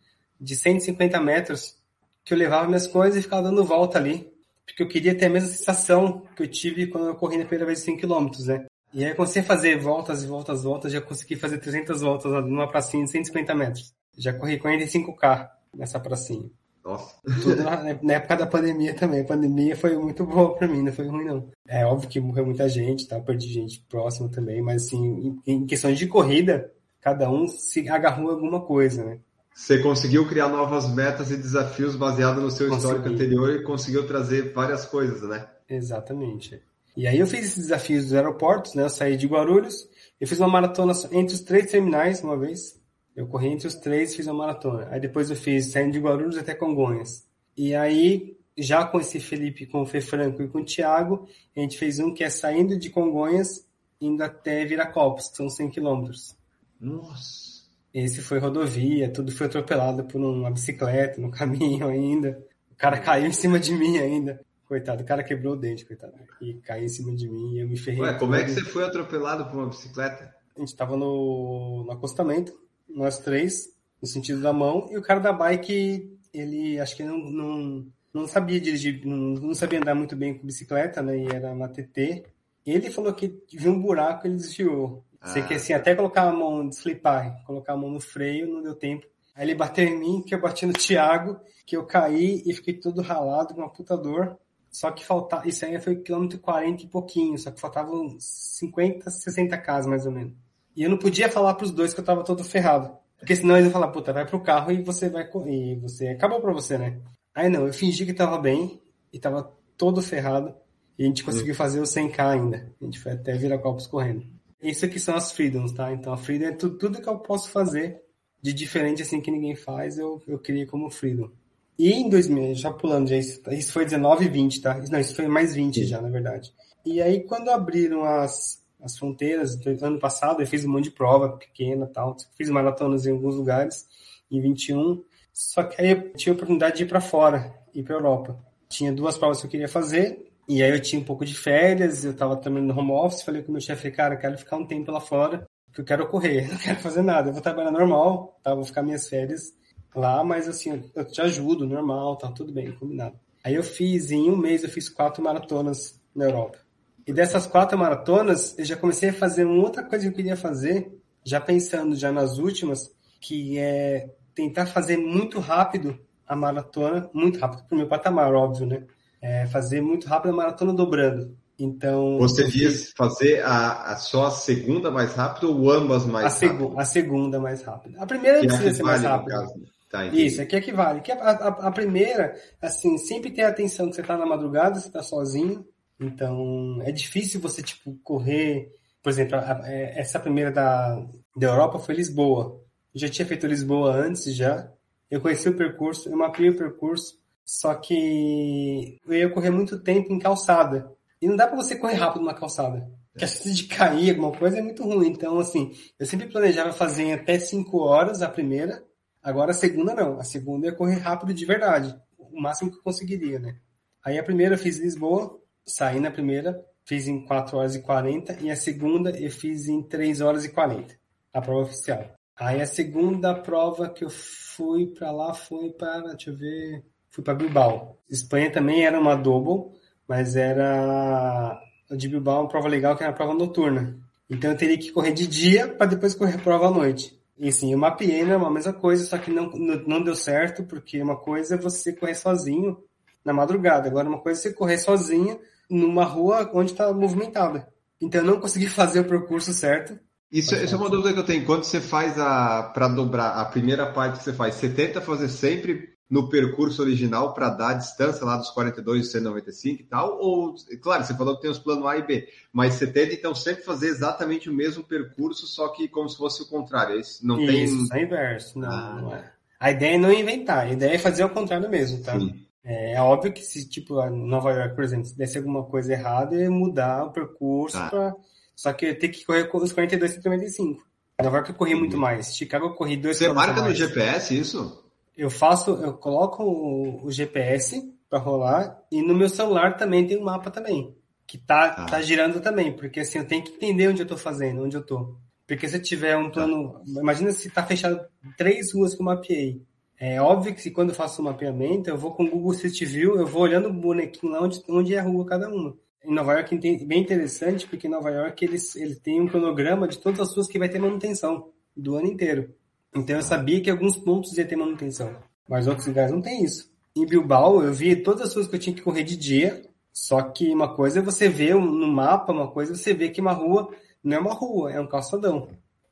de 150 metros que eu levava minhas coisas e ficava dando volta ali. Porque eu queria ter a mesma sensação que eu tive quando eu corri na primeira vez 100 km, né? E aí eu comecei a fazer voltas e voltas, voltas, já consegui fazer 300 voltas numa pracinha de 150 metros. Já corri 45k nessa pracinha. Nossa. Tudo na, na, época da pandemia também. A pandemia foi muito boa para mim, não foi ruim não. É óbvio que morreu muita gente, tá? Perdi gente próxima também, mas assim, em, em questões de corrida, cada um se agarrou em alguma coisa, né? Você conseguiu criar novas metas e desafios baseado no seu Consegui. histórico anterior e conseguiu trazer várias coisas, né? Exatamente. E aí eu fiz esses desafios dos aeroportos, né? Eu saí de Guarulhos, eu fiz uma maratona entre os três terminais uma vez. Eu corri entre os três, fiz uma maratona. Aí depois eu fiz saindo de Guarulhos até Congonhas. E aí, já com esse Felipe, com o Fê Franco e com o Thiago, a gente fez um que é saindo de Congonhas, indo até Viracopos, que são 100 quilômetros. Nossa. Esse foi rodovia, tudo foi atropelado por uma bicicleta no caminho ainda. O cara caiu em cima de mim ainda. Coitado, o cara quebrou o dente, coitado. E caiu em cima de mim e eu me ferrei. Ué, como é que você foi atropelado por uma bicicleta? A gente tava no, no acostamento, nós três, no sentido da mão, e o cara da bike, ele acho que não, não, não sabia dirigir, não, não sabia andar muito bem com bicicleta, né? E era uma TT. Ele falou que viu um buraco e ele desviou. Sei que assim, até colocar a mão, desflipar, colocar a mão no freio, não deu tempo. Aí ele bateu em mim, que eu bati no Thiago, que eu caí e fiquei todo ralado com uma puta dor. Só que faltava, isso aí foi quilômetro 40 e pouquinho, só que faltavam 50, 60 casas mais ou menos. E eu não podia falar pros dois que eu tava todo ferrado. Porque senão eles iam falar, puta, vai pro carro e você vai correr. E você acabou pra você, né? Aí não, eu fingi que tava bem e tava todo ferrado. E a gente conseguiu fazer o 100k ainda. A gente foi até Viracopos correndo. Isso aqui são as freedoms, tá? Então a freedom é tudo, tudo que eu posso fazer de diferente assim que ninguém faz, eu, eu criei como Freedom. E em 2000, já pulando, já, isso foi 19 e 20, tá? Não, isso foi mais 20 Sim. já, na verdade. E aí, quando abriram as, as fronteiras, ano passado, eu fiz um monte de prova pequena tal. Fiz maratonas em alguns lugares, em 21. Só que aí eu tinha a oportunidade de ir para fora, ir para Europa. Tinha duas provas que eu queria fazer, e aí eu tinha um pouco de férias, eu estava também no home office, falei com o meu chefe, cara, eu quero ficar um tempo lá fora, que eu quero correr, não quero fazer nada, eu vou trabalhar normal, tá? Vou ficar minhas férias lá, mas assim, eu te ajudo, normal, tá tudo bem, combinado. Aí eu fiz, em um mês eu fiz quatro maratonas na Europa. E dessas quatro maratonas, eu já comecei a fazer uma outra coisa que eu queria fazer, já pensando já nas últimas, que é tentar fazer muito rápido a maratona, muito rápido para o meu patamar, óbvio, né? É fazer muito rápido a maratona dobrando. Então. Você diz fazer a, a, só a segunda mais rápido ou ambas mais a rápido? a segunda mais rápida. A primeira não precisa ser mais rápida. Né? Tá, Isso, aqui equivale. Que a, a, a, primeira, assim, sempre tem a atenção que você está na madrugada, você está sozinho. Então, é difícil você, tipo, correr. Por exemplo, a, é, essa primeira da, da Europa foi Lisboa. Eu já tinha feito Lisboa antes já. Eu conheci o percurso, eu mapeei o percurso, só que eu ia correr muito tempo em calçada. E não dá para você correr rápido numa calçada. Porque a chance de cair alguma coisa é muito ruim. Então, assim, eu sempre planejava fazer em até 5 horas a primeira. Agora a segunda não. A segunda ia correr rápido de verdade. O máximo que eu conseguiria, né? Aí a primeira eu fiz Lisboa, saí na primeira, fiz em 4 horas e 40. E a segunda eu fiz em 3 horas e 40. A prova oficial. Aí a segunda prova que eu fui para lá foi para, deixa eu ver, fui para Bilbao. Espanha também era uma double, mas era a de Bilbao uma prova legal que era uma prova noturna. Então eu teria que correr de dia para depois correr a prova à noite. E sim, eu mapeei, né, uma mesma coisa, só que não, não deu certo, porque uma coisa é você correr sozinho na madrugada, agora uma coisa é você correr sozinho numa rua onde está movimentada. Então eu não consegui fazer o percurso certo, isso, isso é uma dúvida que eu tenho. Quando você faz a para dobrar a primeira parte que você faz, você tenta fazer sempre no percurso original para dar a distância lá dos 42 e 195 e tal? Ou, claro, você falou que tem os planos A e B, mas você tenta então sempre fazer exatamente o mesmo percurso, só que como se fosse o contrário. Isso não Isso, tem. é inverso. Não, ah. não é. A ideia é não inventar, a ideia é fazer o contrário mesmo, tá? Sim. É, é óbvio que se, tipo, Nova York, por exemplo, se desse alguma coisa errada, é mudar o percurso ah. para só que eu tenho que correr os 42 e 35. Nova York eu corri muito uhum. mais. Chicago eu corri dois Você marca no GPS isso? Eu faço, eu coloco o, o GPS para rolar e no meu celular também tem um mapa também que tá, ah. tá girando também, porque assim eu tenho que entender onde eu tô fazendo, onde eu tô. Porque se eu tiver um plano, ah. imagina se tá fechado três ruas que eu mapeei. É óbvio que se quando eu faço o mapeamento, eu vou com o Google Street View, eu vou olhando o bonequinho lá onde, onde é a rua cada uma em Nova York é bem interessante, porque em Nova York eles, ele tem um cronograma de todas as ruas que vai ter manutenção do ano inteiro. Então eu sabia que alguns pontos ia ter manutenção, mas outros lugares não tem isso. Em Bilbao eu vi todas as ruas que eu tinha que correr de dia, só que uma coisa é você ver no mapa, uma coisa é você ver que uma rua não é uma rua, é um calçadão.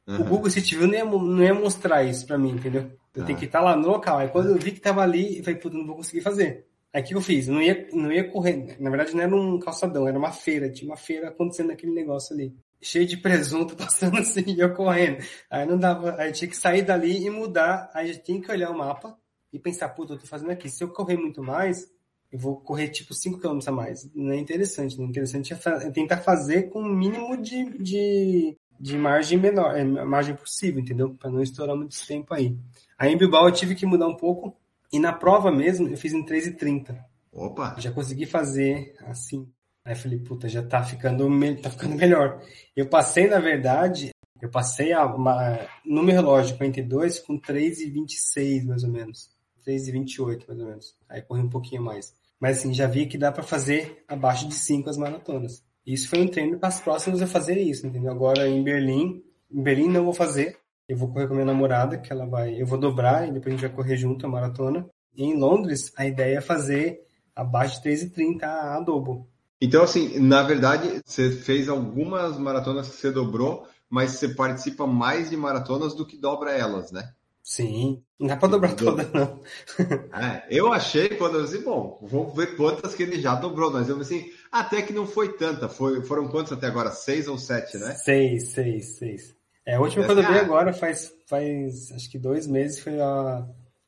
Uhum. O Google Street View não ia, não ia mostrar isso para mim, entendeu? Eu uhum. tenho que estar lá no local. Aí quando eu vi que tava ali, eu falei, puta, não vou conseguir fazer. Aí o que eu fiz? Não ia, não ia correr. Na verdade, não era um calçadão, era uma feira. Tinha uma feira acontecendo aquele negócio ali. Cheio de presunto passando assim, e eu correndo. Aí não dava. Aí tinha que sair dali e mudar. Aí tinha que olhar o mapa e pensar, puta, eu tô fazendo aqui. Se eu correr muito mais, eu vou correr tipo 5 km a mais. Não é interessante. Não é interessante é tentar fazer com o mínimo de, de, de margem menor, é, margem possível, entendeu? Para não estourar muito tempo aí. Aí em Bilbao eu tive que mudar um pouco e na prova mesmo, eu fiz em 3,30. Opa! Já consegui fazer assim. Aí eu falei, puta, já tá ficando, tá ficando melhor. Eu passei, na verdade, eu passei a, uma, no meu relógio 42 com 3,26 mais ou menos. 3,28 mais ou menos. Aí corri um pouquinho mais. Mas assim, já vi que dá para fazer abaixo de 5 as maratonas. Isso foi um treino para as próximas eu fazer isso, entendeu? Agora em Berlim, em Berlim não vou fazer, eu vou correr com a minha namorada, que ela vai. Eu vou dobrar e depois a gente vai correr junto a maratona. E em Londres, a ideia é fazer abaixo de 3,30 a dobro. Então, assim, na verdade, você fez algumas maratonas que você dobrou, mas você participa mais de maratonas do que dobra elas, né? Sim, não dá pra dobrar toda, não. É, eu achei quando eu disse, bom, vou ver quantas que ele já dobrou, mas eu assim, até que não foi tanta. Foi, foram quantas até agora? Seis ou sete, né? Seis, seis, seis. É, a última que eu dobrei agora faz, faz acho que dois meses foi a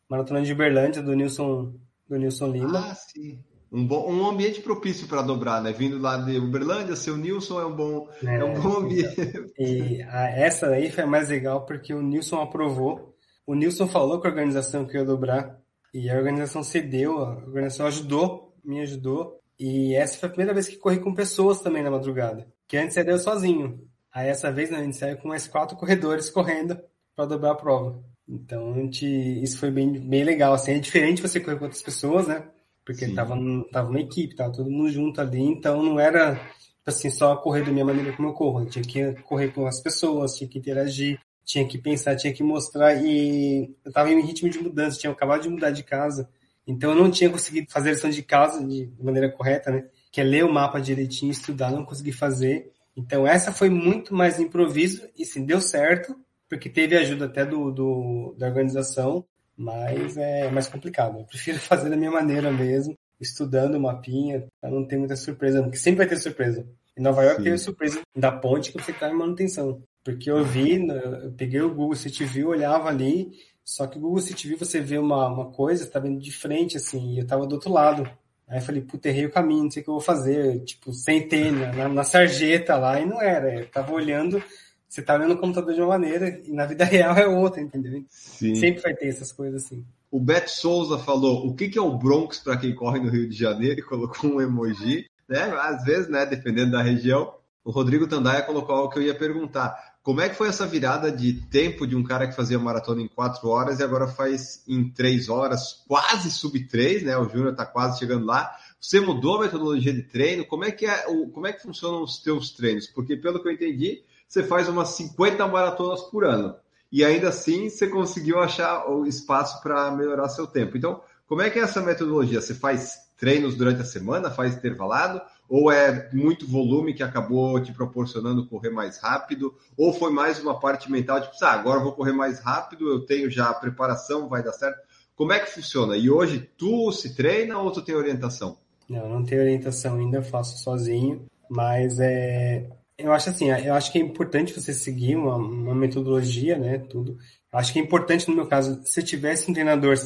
Maratona de Uberlândia do Nilson, do Nilson Lima. Ah, sim. Um, bom, um ambiente propício para dobrar, né? Vindo lá de Uberlândia, seu Nilson é um bom, é, é um bom ambiente. E a, essa aí foi mais legal porque o Nilson aprovou. O Nilson falou com a organização que eu ia dobrar e a organização cedeu, a organização ajudou, me ajudou. E essa foi a primeira vez que corri com pessoas também na madrugada. Que antes era eu sozinho. Aí essa vez não, a gente saiu com mais quatro corredores correndo para dobrar a prova. Então a gente, isso foi bem, bem legal. Assim, é diferente você correr com outras pessoas, né? Porque Sim. tava, tava uma equipe, tava todo mundo junto ali, então não era assim, só correr da minha maneira como eu corro. Eu tinha que correr com as pessoas, tinha que interagir, tinha que pensar, tinha que mostrar. E eu tava em ritmo de mudança, tinha acabado de mudar de casa. Então eu não tinha conseguido fazer a lição de casa de maneira correta, né? Que é ler o mapa direitinho, estudar, não consegui fazer. Então essa foi muito mais improviso e sim, deu certo, porque teve ajuda até do, do da organização, mas é mais complicado. Eu prefiro fazer da minha maneira mesmo, estudando o mapinha, para não ter muita surpresa, porque sempre vai ter surpresa. Em Nova York sim. teve surpresa da ponte que você está em manutenção. Porque eu vi, né, eu peguei o Google City View, olhava ali, só que o Google City View você vê uma, uma coisa, está vendo de frente, assim, e eu estava do outro lado. Aí eu falei, puta, errei o caminho, não sei o que eu vou fazer. Tipo, sentei na, na, na sarjeta lá e não era. Eu tava olhando, você tá olhando o computador de uma maneira e na vida real é outra, entendeu? Sim. Sempre vai ter essas coisas assim. O Beto Souza falou, o que, que é o Bronx para quem corre no Rio de Janeiro? E colocou um emoji, né? Às vezes, né, dependendo da região. O Rodrigo Tandaia colocou algo que eu ia perguntar. Como é que foi essa virada de tempo de um cara que fazia maratona em quatro horas e agora faz em três horas, quase sub três, né? O Júnior está quase chegando lá. Você mudou a metodologia de treino? Como é que é, como é que funcionam os teus treinos? Porque pelo que eu entendi, você faz umas 50 maratonas por ano e ainda assim você conseguiu achar o espaço para melhorar seu tempo. Então, como é que é essa metodologia? Você faz treinos durante a semana, faz intervalado ou é muito volume que acabou te proporcionando correr mais rápido? Ou foi mais uma parte mental, tipo, ah, agora eu vou correr mais rápido, eu tenho já a preparação, vai dar certo? Como é que funciona? E hoje tu se treina ou tu tem orientação? Não, não tenho orientação ainda, faço sozinho, mas é, eu acho assim, eu acho que é importante você seguir uma, uma metodologia, né, tudo. Eu acho que é importante, no meu caso, se eu tivesse um treinador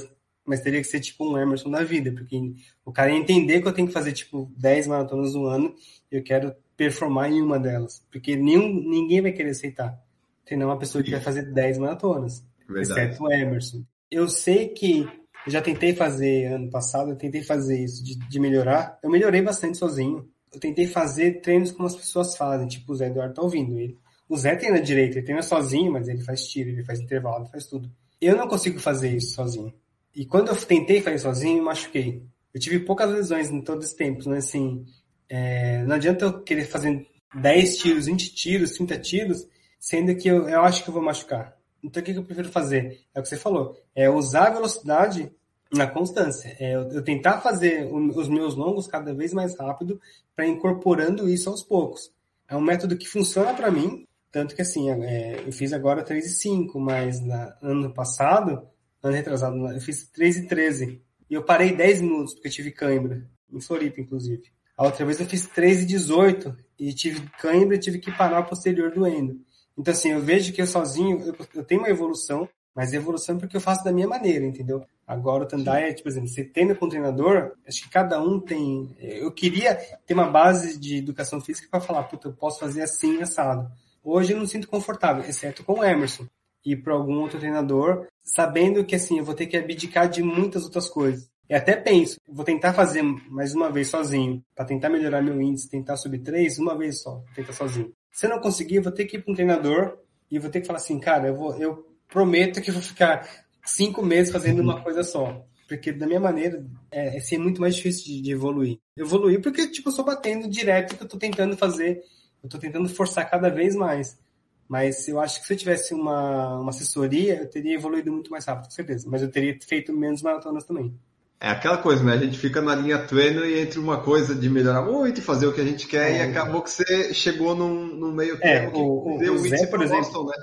mas teria que ser tipo um Emerson da vida, porque o cara ia entender que eu tenho que fazer tipo 10 maratonas no ano e eu quero performar em uma delas, porque nenhum, ninguém vai querer aceitar. Tem uma pessoa que vai fazer 10 maratonas, Verdade. exceto o Emerson. Eu sei que eu já tentei fazer ano passado, eu tentei fazer isso de, de melhorar, eu melhorei bastante sozinho. Eu tentei fazer treinos como as pessoas fazem, tipo o Zé Eduardo tá ouvindo ele. O Zé treina direito, ele treina sozinho, mas ele faz tiro, ele faz intervalo, ele faz tudo. Eu não consigo fazer isso sozinho. E quando eu tentei fazer sozinho, me machuquei. Eu tive poucas lesões em todos os tempos, né? Assim, é, não adianta eu querer fazer 10 tiros, 20 tiros, 30 tiros, sendo que eu, eu acho que eu vou machucar. Então o que, que eu prefiro fazer? É o que você falou, é usar a velocidade na constância. É eu, eu tentar fazer os meus longos cada vez mais rápido para incorporando isso aos poucos. É um método que funciona para mim, tanto que assim, é, eu fiz agora 3,5, mas na, ano passado ano retrasado, eu fiz 3 e 13. E eu parei 10 minutos, porque eu tive cãibra, em Floripa, inclusive. A outra vez eu fiz 3 e 18 e tive cãibra e tive que parar o posterior doendo. Então, assim, eu vejo que eu sozinho, eu, eu tenho uma evolução, mas evolução porque eu faço da minha maneira, entendeu? Agora o Tandai é, tipo, exemplo, você treina com o treinador, acho que cada um tem. Eu queria ter uma base de educação física para falar, puta, eu posso fazer assim, assado. Hoje eu não sinto confortável, exceto com o Emerson ir para algum outro treinador, sabendo que assim, eu vou ter que abdicar de muitas outras coisas. E até penso, vou tentar fazer mais uma vez sozinho, para tentar melhorar meu índice, tentar subir três, uma vez só, tentar sozinho. Se eu não conseguir, eu vou ter que ir para um treinador e vou ter que falar assim, cara, eu, vou, eu prometo que vou ficar cinco meses fazendo uma coisa só. Porque da minha maneira, é, é ser muito mais difícil de, de evoluir. Evoluir porque, tipo, eu sou batendo direto que eu tô tentando fazer, eu tô tentando forçar cada vez mais. Mas eu acho que se eu tivesse uma, uma assessoria, eu teria evoluído muito mais rápido, com certeza. Mas eu teria feito menos maratonas também. É aquela coisa, né? A gente fica na linha e entre uma coisa de melhorar muito e fazer o que a gente quer, é, e acabou que você chegou num, num meio é, termo é, o, deu o Zé, por exemplo, Boston, né?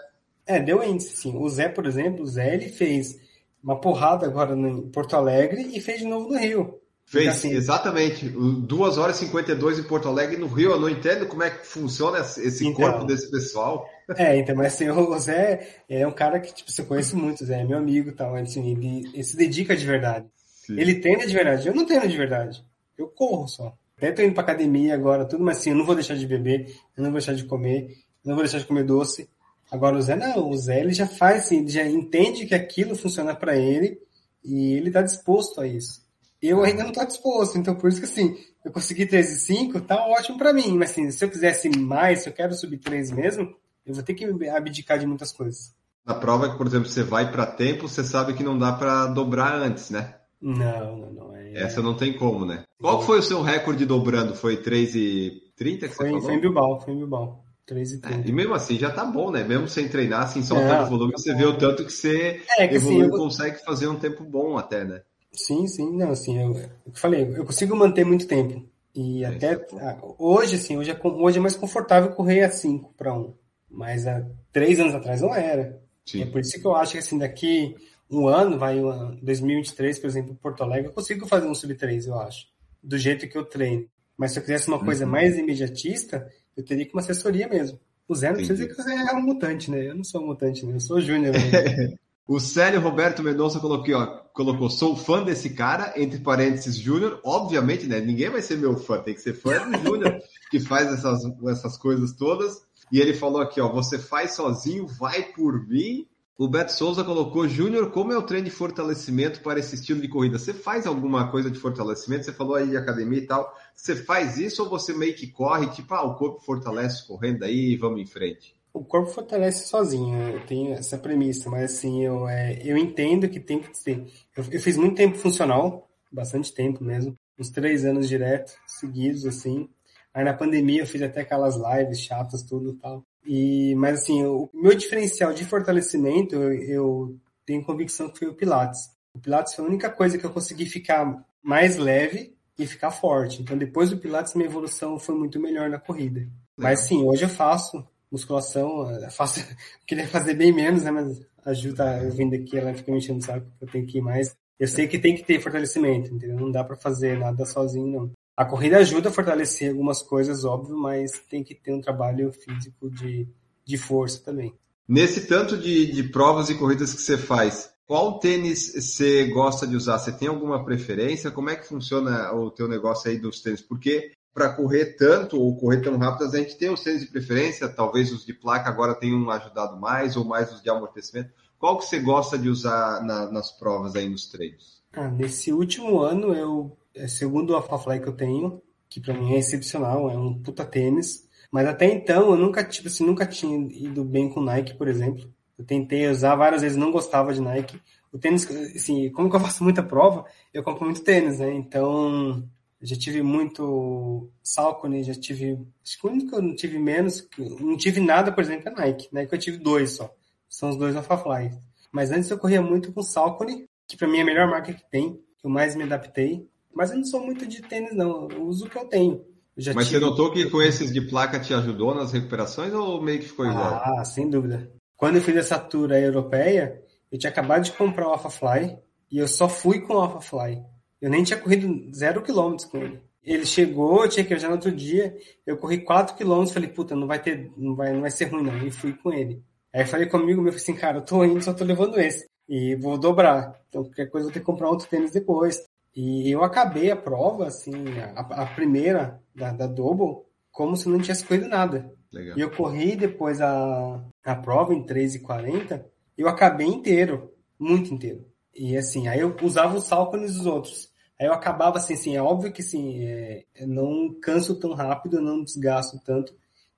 É, deu índice, sim. O Zé, por exemplo, o Zé ele fez uma porrada agora em Porto Alegre e fez de novo no Rio. Fez, assim, exatamente. 2 horas e 52 em Porto Alegre no Rio. Eu não entendo como é que funciona esse então, corpo desse pessoal. É, então, mas assim, o Zé é um cara que, tipo, você conhece muito, Zé é meu amigo e tal. Assim, ele, ele, se dedica de verdade. Sim. Ele treina de verdade. Eu não treino de verdade. Eu corro só. Até tô indo pra academia agora, tudo, mas assim, eu não vou deixar de beber, eu não vou deixar de comer, eu não vou deixar de comer doce. Agora o Zé não, o Zé ele já faz assim, ele já entende que aquilo funciona para ele e ele tá disposto a isso eu ainda não estou disposto. Então, por isso que assim, eu consegui 13,5, tá ótimo para mim. Mas assim, se eu quisesse mais, se eu quero subir 3 mesmo, eu vou ter que abdicar de muitas coisas. Na prova que, por exemplo, você vai para tempo, você sabe que não dá para dobrar antes, né? Não, não, não. É... Essa não tem como, né? Qual foi o seu recorde dobrando? Foi 3,30 que foi, você falou? Foi em Bilbao, foi em Bilbao. 3,30. É, e mesmo assim já tá bom, né? Mesmo sem treinar, assim, só o volume, tá você vê o tanto que você é, que, evolui, assim, eu... consegue fazer um tempo bom até, né? Sim, sim, não, assim, eu, eu falei, eu consigo manter muito tempo. E é até ah, hoje, assim, hoje é, hoje é mais confortável correr a 5 para 1. Mas há três anos atrás não era. Sim. É por isso que eu acho que assim, daqui um ano, vai 2023, por exemplo, Porto Alegre, eu consigo fazer um sub 3, eu acho. Do jeito que eu treino. Mas se eu quisesse uma coisa uhum. mais imediatista, eu teria que uma assessoria mesmo. O Zé não precisa dizer que você é um mutante, né? Eu não sou um mutante, né? Eu sou júnior. Né? O Célio Roberto Mendonça colocou, ó, colocou, sou fã desse cara, entre parênteses, Júnior. Obviamente, né? Ninguém vai ser meu fã, tem que ser fã do Júnior, que faz essas, essas coisas todas. E ele falou aqui, ó, você faz sozinho, vai por mim. O Beto Souza colocou, Júnior, como é o treino de fortalecimento para esse estilo de corrida? Você faz alguma coisa de fortalecimento? Você falou aí de academia e tal. Você faz isso ou você meio que corre, tipo, ah, o corpo fortalece correndo aí e vamos em frente? o corpo fortalece sozinho, né? eu tenho essa premissa, mas assim, eu, é, eu entendo que tem que ter. Eu, eu, fiz muito tempo funcional, bastante tempo mesmo, uns três anos direto, seguidos, assim. Aí na pandemia eu fiz até aquelas lives chatas, tudo e tal. E, mas assim, o meu diferencial de fortalecimento, eu, eu tenho convicção que foi o Pilates. O Pilates foi a única coisa que eu consegui ficar mais leve e ficar forte. Então, depois do Pilates, minha evolução foi muito melhor na corrida. Mas sim, hoje eu faço musculação, faço, queria fazer bem menos, né? Mas a Ju tá vindo aqui, ela fica me enchendo o saco, eu tenho que ir mais. Eu sei que tem que ter fortalecimento, entendeu? Não dá para fazer nada sozinho, não. A corrida ajuda a fortalecer algumas coisas, óbvio, mas tem que ter um trabalho físico de, de força também. Nesse tanto de, de provas e corridas que você faz, qual tênis você gosta de usar? Você tem alguma preferência? Como é que funciona o teu negócio aí dos tênis? Porque para correr tanto ou correr tão rápido, a gente tem os tênis de preferência, talvez os de placa agora tenham ajudado mais, ou mais os de amortecimento. Qual que você gosta de usar na, nas provas aí nos treinos? Ah, nesse último ano, eu, segundo o Alphafly que eu tenho, que para mim é excepcional, é um puta tênis, mas até então eu nunca, tipo assim, nunca tinha ido bem com Nike, por exemplo. Eu tentei usar várias vezes, não gostava de Nike. O tênis, assim, como que eu faço muita prova, eu compro muito tênis, né? Então, já tive muito Salcone, já tive. Acho que o único que eu não tive menos, não tive nada, por exemplo, é Nike. Nike eu tive dois só. São os dois Alphafly. Mas antes eu corria muito com Salcone, que para mim é a melhor marca que tem, que eu mais me adaptei. Mas eu não sou muito de tênis, não. Eu uso o que eu tenho. Eu Mas tive... você notou que com esses de placa te ajudou nas recuperações ou meio que ficou igual? Ah, sem dúvida. Quando eu fiz essa tour europeia, eu tinha acabado de comprar o Alphafly e eu só fui com o Alphafly. Eu nem tinha corrido zero quilômetros com ele. Ele chegou, eu tinha que ir já no outro dia, eu corri quatro quilômetros, falei, puta, não vai ter, não vai, não vai ser ruim não, e fui com ele. Aí falei comigo, meu, falei assim, cara, eu tô indo, só tô levando esse, e vou dobrar, então qualquer coisa eu vou ter que comprar outro tênis depois. E eu acabei a prova, assim, a, a primeira da, da Double, como se não tivesse corrido nada. Legal. E eu corri depois a, a prova em 3,40, e eu acabei inteiro, muito inteiro. E assim, aí eu usava os Salcones dos outros. Aí eu acabava assim, assim, é óbvio que assim, é, não canso tão rápido, não desgasto tanto.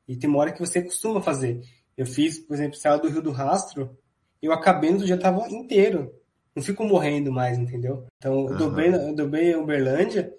E tem uma hora que você costuma fazer. Eu fiz, por exemplo, saiu do Rio do Rastro, eu acabei no dia tava inteiro. Não fico morrendo mais, entendeu? Então, eu dobrei, eu dobrei Uberlândia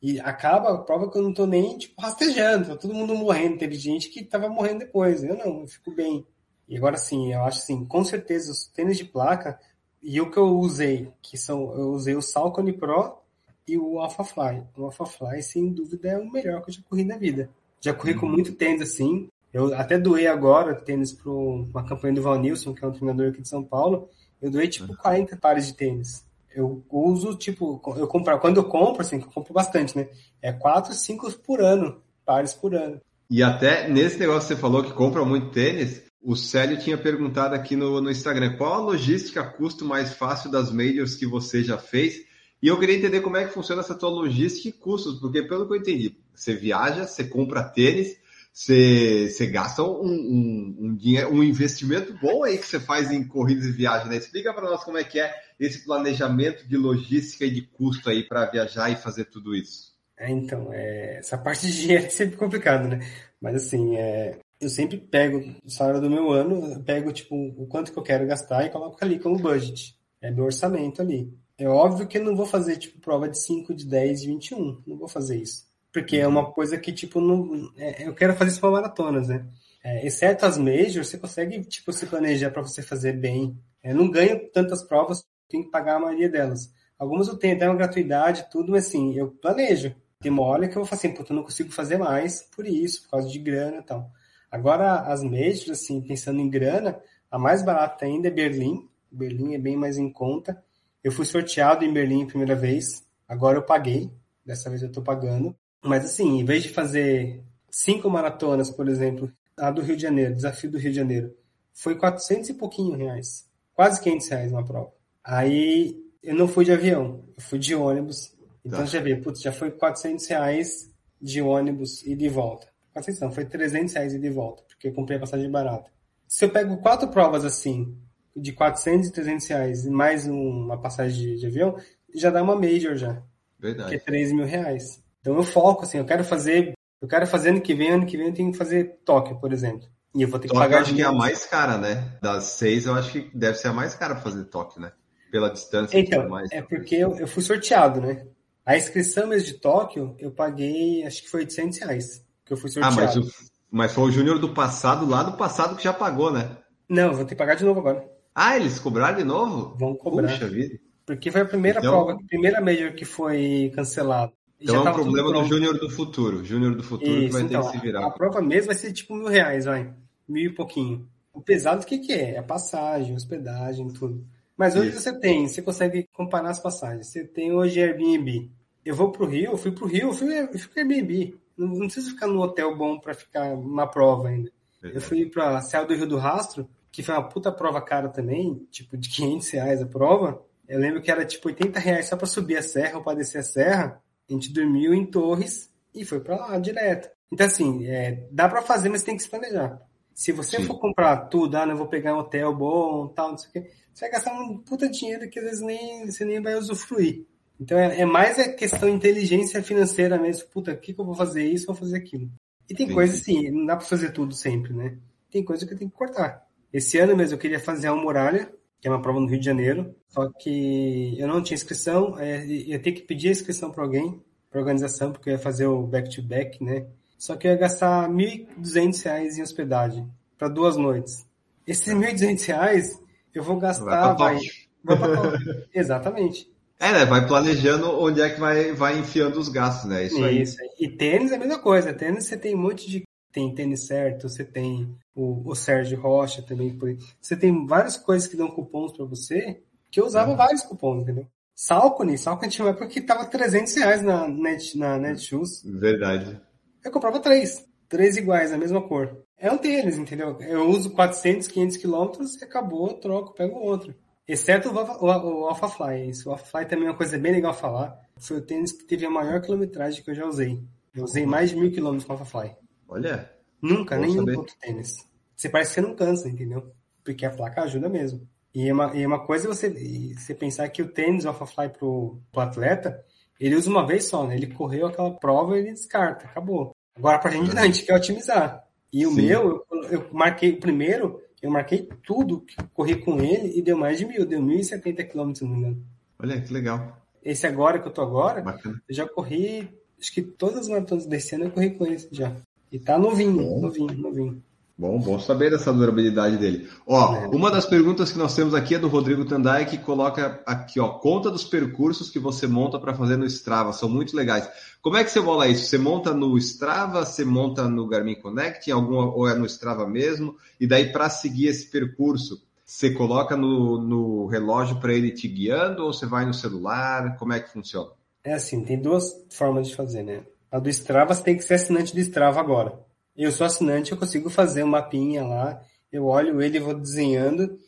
e acaba a prova que eu não tô nem, tipo, rastejando. Tá todo mundo morrendo. Teve gente que tava morrendo depois. Eu não, eu fico bem. E agora sim, eu acho assim, com certeza os tênis de placa e o que eu usei, que são, eu usei o Salcone Pro e o AlphaFly. O AlphaFly, sem dúvida, é o melhor que eu já corri na vida. Já corri uhum. com muito tênis assim. Eu até doei agora tênis para uma campanha do Val Nilson, que é um treinador aqui de São Paulo. Eu doei tipo uhum. 40 pares de tênis. Eu uso, tipo, eu compro, quando eu compro, assim, eu compro bastante, né? É quatro, cinco por ano, pares por ano. E até nesse negócio que você falou que compra muito tênis, o Célio tinha perguntado aqui no, no Instagram qual a logística custo mais fácil das majors que você já fez. E eu queria entender como é que funciona essa tua logística e custos, porque pelo que eu entendi, você viaja, você compra tênis, você, gasta um, um, um, dinheiro, um investimento bom aí que você faz em corridas e viagens, né? Explica para nós como é que é esse planejamento de logística e de custo aí para viajar e fazer tudo isso. É, então, é, essa parte de dinheiro é sempre complicado, né? Mas assim, é, eu sempre pego o salário do meu ano, pego tipo o quanto que eu quero gastar e coloco ali como budget. É meu orçamento ali. É óbvio que eu não vou fazer tipo prova de 5, de 10, de 21. Não vou fazer isso. Porque é uma coisa que, tipo, não. É, eu quero fazer isso para maratonas, né? É, exceto as majors, você consegue, tipo, se planejar para você fazer bem. É, não ganho tantas provas, tenho que pagar a maioria delas. Algumas eu tenho até uma gratuidade, tudo, mas assim, eu planejo. Tem uma hora que eu vou falar assim, puta, eu não consigo fazer mais por isso, por causa de grana e tal. Agora, as majors, assim, pensando em grana, a mais barata ainda é Berlim. Berlim é bem mais em conta. Eu fui sorteado em Berlim a primeira vez, agora eu paguei. Dessa vez eu tô pagando. Mas assim, em vez de fazer cinco maratonas, por exemplo, a do Rio de Janeiro, desafio do Rio de Janeiro, foi 400 e pouquinho reais. Quase 500 reais uma prova. Aí eu não fui de avião, eu fui de ônibus. Então tá. já vê, putz, já foi 400 reais de ônibus e de volta. 400 não, foi 300 reais e de volta, porque eu comprei a passagem barata. Se eu pego quatro provas assim, de 400 e 300 reais e mais uma passagem de, de avião, já dá uma major já. Verdade. Que é 3 mil reais. Então eu foco, assim, eu quero fazer, eu quero fazer ano que vem, ano que vem eu tenho que fazer Tóquio, por exemplo. E eu vou ter que Tóquio pagar. Eu acho que é a mais cara, né? Das seis, eu acho que deve ser a mais cara pra fazer Tóquio, né? Pela distância então, mais. É porque eu, eu fui sorteado, né? A inscrição mesmo de Tóquio, eu paguei, acho que foi 800 reais, que eu fui sorteado. Ah, mas, o, mas foi o Júnior do passado, lá do passado, que já pagou, né? Não, vou ter que pagar de novo agora. Ah, eles cobraram de novo? Vão cobrar. Puxa vida. Porque foi a primeira então... prova, a primeira major que foi cancelada. Então é um problema do Júnior do futuro. Júnior do futuro Isso, que vai então, ter que se virar. A, a prova mesmo vai ser tipo mil reais, vai. Mil e pouquinho. O pesado, o que, que é? É a passagem, hospedagem, tudo. Mas hoje Isso. você tem, você consegue comparar as passagens. Você tem hoje Airbnb. Eu vou pro Rio, eu fui pro Rio, eu fui, eu fui Airbnb. Não, não preciso ficar no hotel bom para ficar na prova ainda. Eu fui pra Céu do Rio do Rastro, que foi uma puta prova cara também, tipo de 500 reais a prova. Eu lembro que era tipo 80 reais só para subir a serra ou para descer a serra. A gente dormiu em Torres e foi para lá direto. Então, assim, é, dá para fazer, mas tem que se planejar. Se você Sim. for comprar tudo, ah, não vou pegar um hotel bom, tal, não sei o quê, você vai gastar um puta dinheiro que às vezes nem, você nem vai usufruir. Então é, é mais a questão de inteligência financeira mesmo. Puta, o que, que eu vou fazer isso, vou fazer aquilo. E tem coisas assim, não dá para fazer tudo sempre, né? Tem coisa que eu tenho que cortar. Esse ano mesmo eu queria fazer a muralha, que é uma prova no Rio de Janeiro, só que eu não tinha inscrição, ia ter que pedir a inscrição para alguém, para organização, porque eu ia fazer o back-to-back, -back, né? Só que eu ia gastar R$ 1.200 em hospedagem para duas noites. Esses R$ 1.200 eu vou gastar. Vai, vai, vai Exatamente. É, né? Vai planejando onde é que vai, vai enfiando os gastos, né? Isso, Isso aí. E tênis é a mesma coisa. Tênis você tem um monte de. Tem tênis certo, você tem o, o Sérgio Rocha também. Você tem várias coisas que dão cupons para você, que eu usava uhum. vários cupons, entendeu? Salcone, Salcone tinha uma época que tava 300 reais na, Net, na Netshoes. Verdade. Eu comprava três. Três iguais, a mesma cor. É um tênis, entendeu? Eu uso 400, 500 quilômetros e acabou, troco, pego outro. Exceto o, o, o AlphaFly. Isso, o AlphaFly também é uma coisa bem legal falar. Foi o tênis que teve a maior quilometragem que eu já usei. Eu usei mais de mil quilômetros com o AlphaFly. Olha. Nunca, nenhum outro tênis. Você parece que você não cansa, entendeu? Porque a placa ajuda mesmo. E é uma, e é uma coisa você, você pensar que o tênis AlphaFly pro, pro atleta, ele usa uma vez só, né? Ele correu aquela prova e ele descarta, acabou. Agora pra gente não, a gente quer otimizar. E o Sim. meu, eu, eu marquei o primeiro, eu marquei tudo que corri com ele e deu mais de mil, deu 1.070 quilômetros, se não me engano. Olha, que legal. Esse agora que eu tô agora, Bacana. eu já corri, acho que todas as maratonas desse ano eu corri com ele já. E tá novinho, Bom. novinho, novinho. Bom, bom saber dessa durabilidade dele. Ó, é. uma das perguntas que nós temos aqui é do Rodrigo Tandai, que coloca aqui, ó, conta dos percursos que você monta para fazer no Strava, são muito legais. Como é que você bola isso? Você monta no Strava, você monta no Garmin Connect, alguma, ou é no Strava mesmo? E daí, para seguir esse percurso, Você coloca no, no relógio para ele te guiando ou você vai no celular? Como é que funciona? É assim, tem duas formas de fazer, né? A do Strava, você tem que ser assinante do Strava agora. Eu sou assinante, eu consigo fazer um mapinha lá, eu olho ele vou desenhando.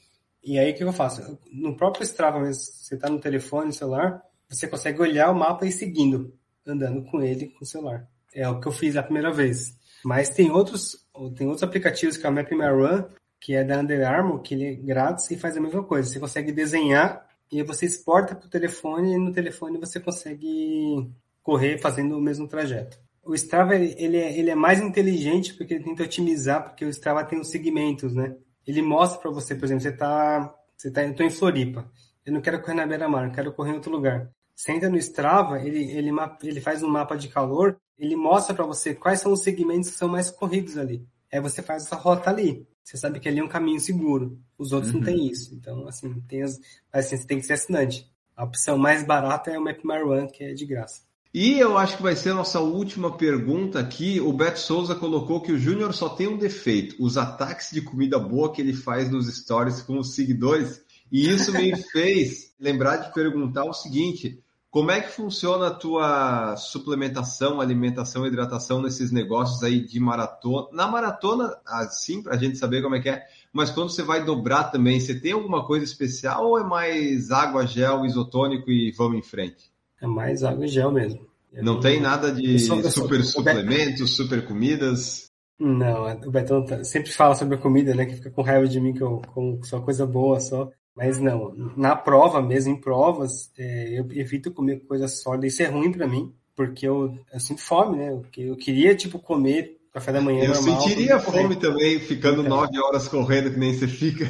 E aí o que eu faço? No próprio Strava, você está no telefone, no celular, você consegue olhar o mapa e ir seguindo, andando com ele com o celular. É o que eu fiz a primeira vez. Mas tem outros, tem outros aplicativos que é o Map My Run, que é da Under Armour, que ele é grátis e faz a mesma coisa. Você consegue desenhar e você exporta para o telefone e no telefone você consegue correr fazendo o mesmo trajeto. O Strava ele é, ele é mais inteligente porque ele tenta otimizar, porque o Strava tem os segmentos, né? Ele mostra para você, por exemplo, você está você tá, eu tô em Floripa, eu não quero correr na beira-mar, eu quero correr em outro lugar. Você entra no Strava, ele, ele, ele faz um mapa de calor, ele mostra para você quais são os segmentos que são mais corridos ali. Aí você faz essa rota ali. Você sabe que ali é um caminho seguro. Os outros uhum. não têm isso. Então, assim, tem as, assim, você tem que ser assinante. A opção mais barata é o Map My Run, que é de graça. E eu acho que vai ser a nossa última pergunta aqui. O Beto Souza colocou que o Júnior só tem um defeito: os ataques de comida boa que ele faz nos stories com os seguidores. E isso me fez lembrar de perguntar o seguinte: como é que funciona a tua suplementação, alimentação, hidratação nesses negócios aí de maratona? Na maratona, assim, para a gente saber como é que é, mas quando você vai dobrar também, você tem alguma coisa especial ou é mais água, gel, isotônico e vamos em frente? É mais água e gel mesmo. Não tem nada de sou, super sou, suplementos, super comidas? Não, o Betão tá, sempre fala sobre a comida, né? Que fica com raiva de mim que eu como só coisa boa só. Mas não, na prova mesmo, em provas, é, eu evito comer coisa sólida. Isso é ruim para mim, porque eu, eu sinto fome, né? Eu, eu queria, tipo, comer café da manhã Eu normal, sentiria fome também, ficando então, nove horas correndo, que nem você fica.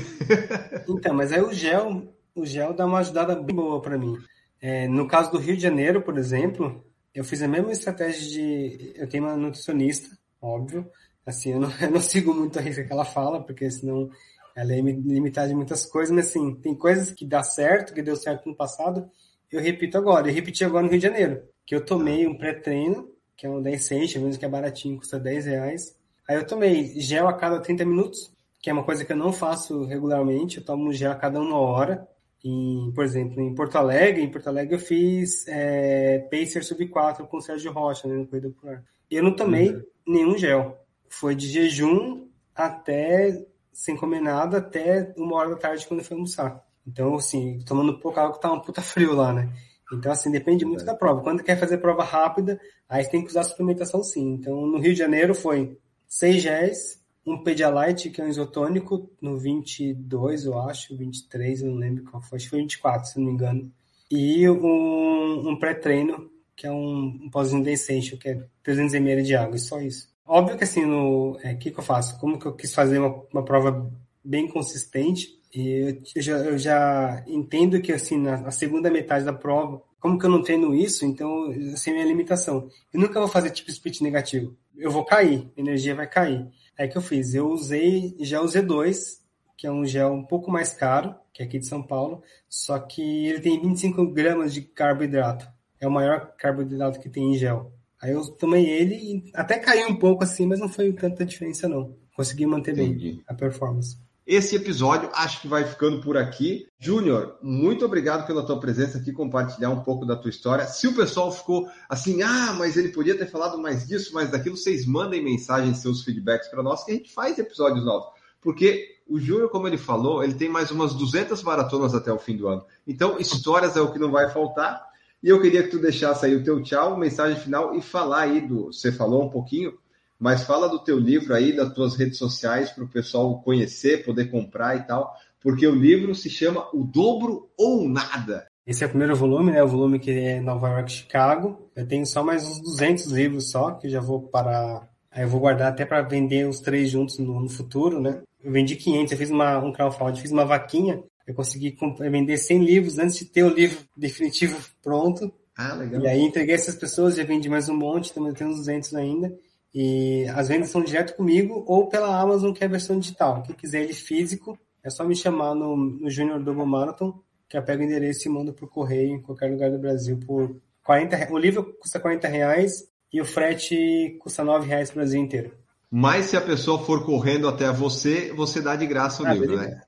então, mas aí o gel, o gel dá uma ajudada bem boa para mim. É, no caso do Rio de Janeiro, por exemplo, eu fiz a mesma estratégia de... Eu tenho uma nutricionista, óbvio. Assim, eu não, eu não sigo muito a risca que ela fala, porque senão ela é limitada em muitas coisas, mas assim, tem coisas que dá certo, que deu certo no passado, eu repito agora. Eu repeti agora no Rio de Janeiro, que eu tomei um pré-treino, que é um 10 Essential, mesmo que é baratinho, custa 10 reais. Aí eu tomei gel a cada 30 minutos, que é uma coisa que eu não faço regularmente, eu tomo gel a cada uma hora. E, por exemplo, em Porto Alegre, em Porto Alegre eu fiz é, Pacer Sub 4 com o Sérgio Rocha, né, no Corrida Polar. E eu não tomei uhum. nenhum gel. Foi de jejum até sem comer nada até uma hora da tarde quando eu fui almoçar. Então, assim, tomando pouca água, tá um puta frio lá, né? Então, assim, depende muito da prova. Quando quer fazer prova rápida, aí tem que usar suplementação sim. Então, no Rio de Janeiro foi 6 géis, um Pedialyte, que é um isotônico, no 22, eu acho, 23, eu não lembro qual foi, acho que foi 24, se não me engano. E um, um pré-treino, que é um, um pós-in que é 300 ml de água, e só isso. Óbvio que assim, no é, que, que eu faço? Como que eu quis fazer uma, uma prova bem consistente, e eu já, eu já entendo que assim, na, na, segunda metade da prova, como que eu não treino isso, então assim, minha limitação. Eu nunca vou fazer tipo split negativo. Eu vou cair, a energia vai cair. Aí que eu fiz, eu usei gel Z2, que é um gel um pouco mais caro, que é aqui de São Paulo, só que ele tem 25 gramas de carboidrato. É o maior carboidrato que tem em gel. Aí eu tomei ele e até caiu um pouco assim, mas não foi tanta diferença não. Consegui manter Entendi. bem a performance. Esse episódio acho que vai ficando por aqui. Júnior, muito obrigado pela tua presença aqui, compartilhar um pouco da tua história. Se o pessoal ficou assim, ah, mas ele podia ter falado mais disso, mais daquilo, vocês mandem mensagens, seus feedbacks para nós, que a gente faz episódios novos. Porque o Júnior, como ele falou, ele tem mais umas 200 maratonas até o fim do ano. Então, histórias é o que não vai faltar. E eu queria que tu deixasse aí o teu tchau, mensagem final e falar aí do. Você falou um pouquinho, mas fala do teu livro aí, das tuas redes sociais, para o pessoal conhecer, poder comprar e tal, porque o livro se chama O Dobro ou Nada. Esse é o primeiro volume, né? O volume que é Nova York, Chicago. Eu tenho só mais uns 200 livros só, que já vou parar. Aí eu vou guardar até para vender os três juntos no, no, futuro, né? Eu vendi 500, eu fiz uma, um crowdfunding, fiz uma vaquinha eu consegui vender 100 livros antes de ter o livro definitivo pronto. Ah, legal. E aí entreguei essas pessoas, já vendi mais um monte, também tenho uns 200 ainda. E as vendas são direto comigo ou pela Amazon, que é a versão digital. Quem quiser ele físico, é só me chamar no, no Junior Double Marathon, que eu pego o endereço e mando por correio em qualquer lugar do Brasil por 40 O livro custa 40 reais e o frete custa 9 reais no Brasil inteiro. Mas se a pessoa for correndo até você, você dá de graça o ah, livro, né?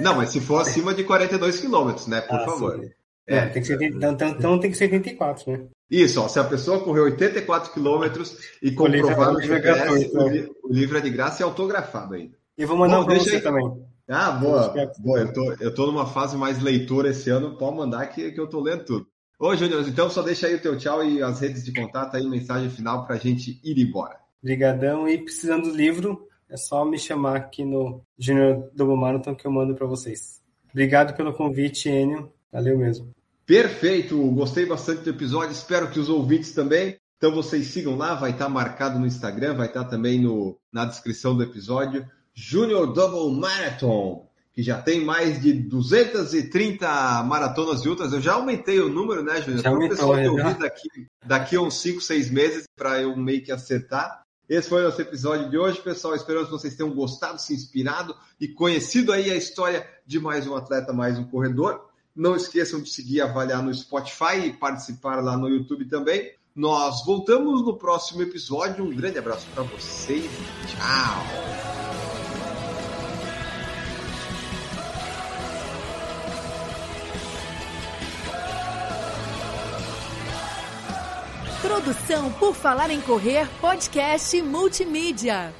Não, mas se for acima de 42 quilômetros, né? Por Ah, favor. sim. É, tem que ser, então, então- então tem que ser 84, né? Isso, ó, se a pessoa correu 84 quilômetros e é- comprovar o livro é GPS, o, né? li- o livro é de graça e autografado ainda. E vou mandar Bom, um deixa você aí. também. Ah, boa. Boa eu, tô, eu tô numa fase mais leitora esse ano, pode mandar que, que eu tô lendo tudo. Ô, Júnior, então só deixa aí o teu tchau e as redes de contato aí, mensagem final pra gente ir embora. Obrigadão. E precisando do livro, é só me chamar aqui no Junior Double Marathon que eu mando para vocês. Obrigado pelo convite, Enio. Valeu mesmo. Perfeito, gostei bastante do episódio, espero que os ouvintes também. Então vocês sigam lá, vai estar marcado no Instagram, vai estar também no, na descrição do episódio. Junior Double Marathon, que já tem mais de 230 maratonas e ultras. Eu já aumentei o número, né, Júnior? Já Para o pessoal que ouvir daqui, daqui a uns 5, 6 meses, para eu meio que acertar. Esse foi o nosso episódio de hoje, pessoal. Esperamos que vocês tenham gostado, se inspirado e conhecido aí a história de mais um atleta, mais um corredor. Não esqueçam de seguir avaliar no Spotify e participar lá no YouTube também. Nós voltamos no próximo episódio. Um grande abraço para vocês. Tchau. Produção por Falar em Correr, podcast multimídia.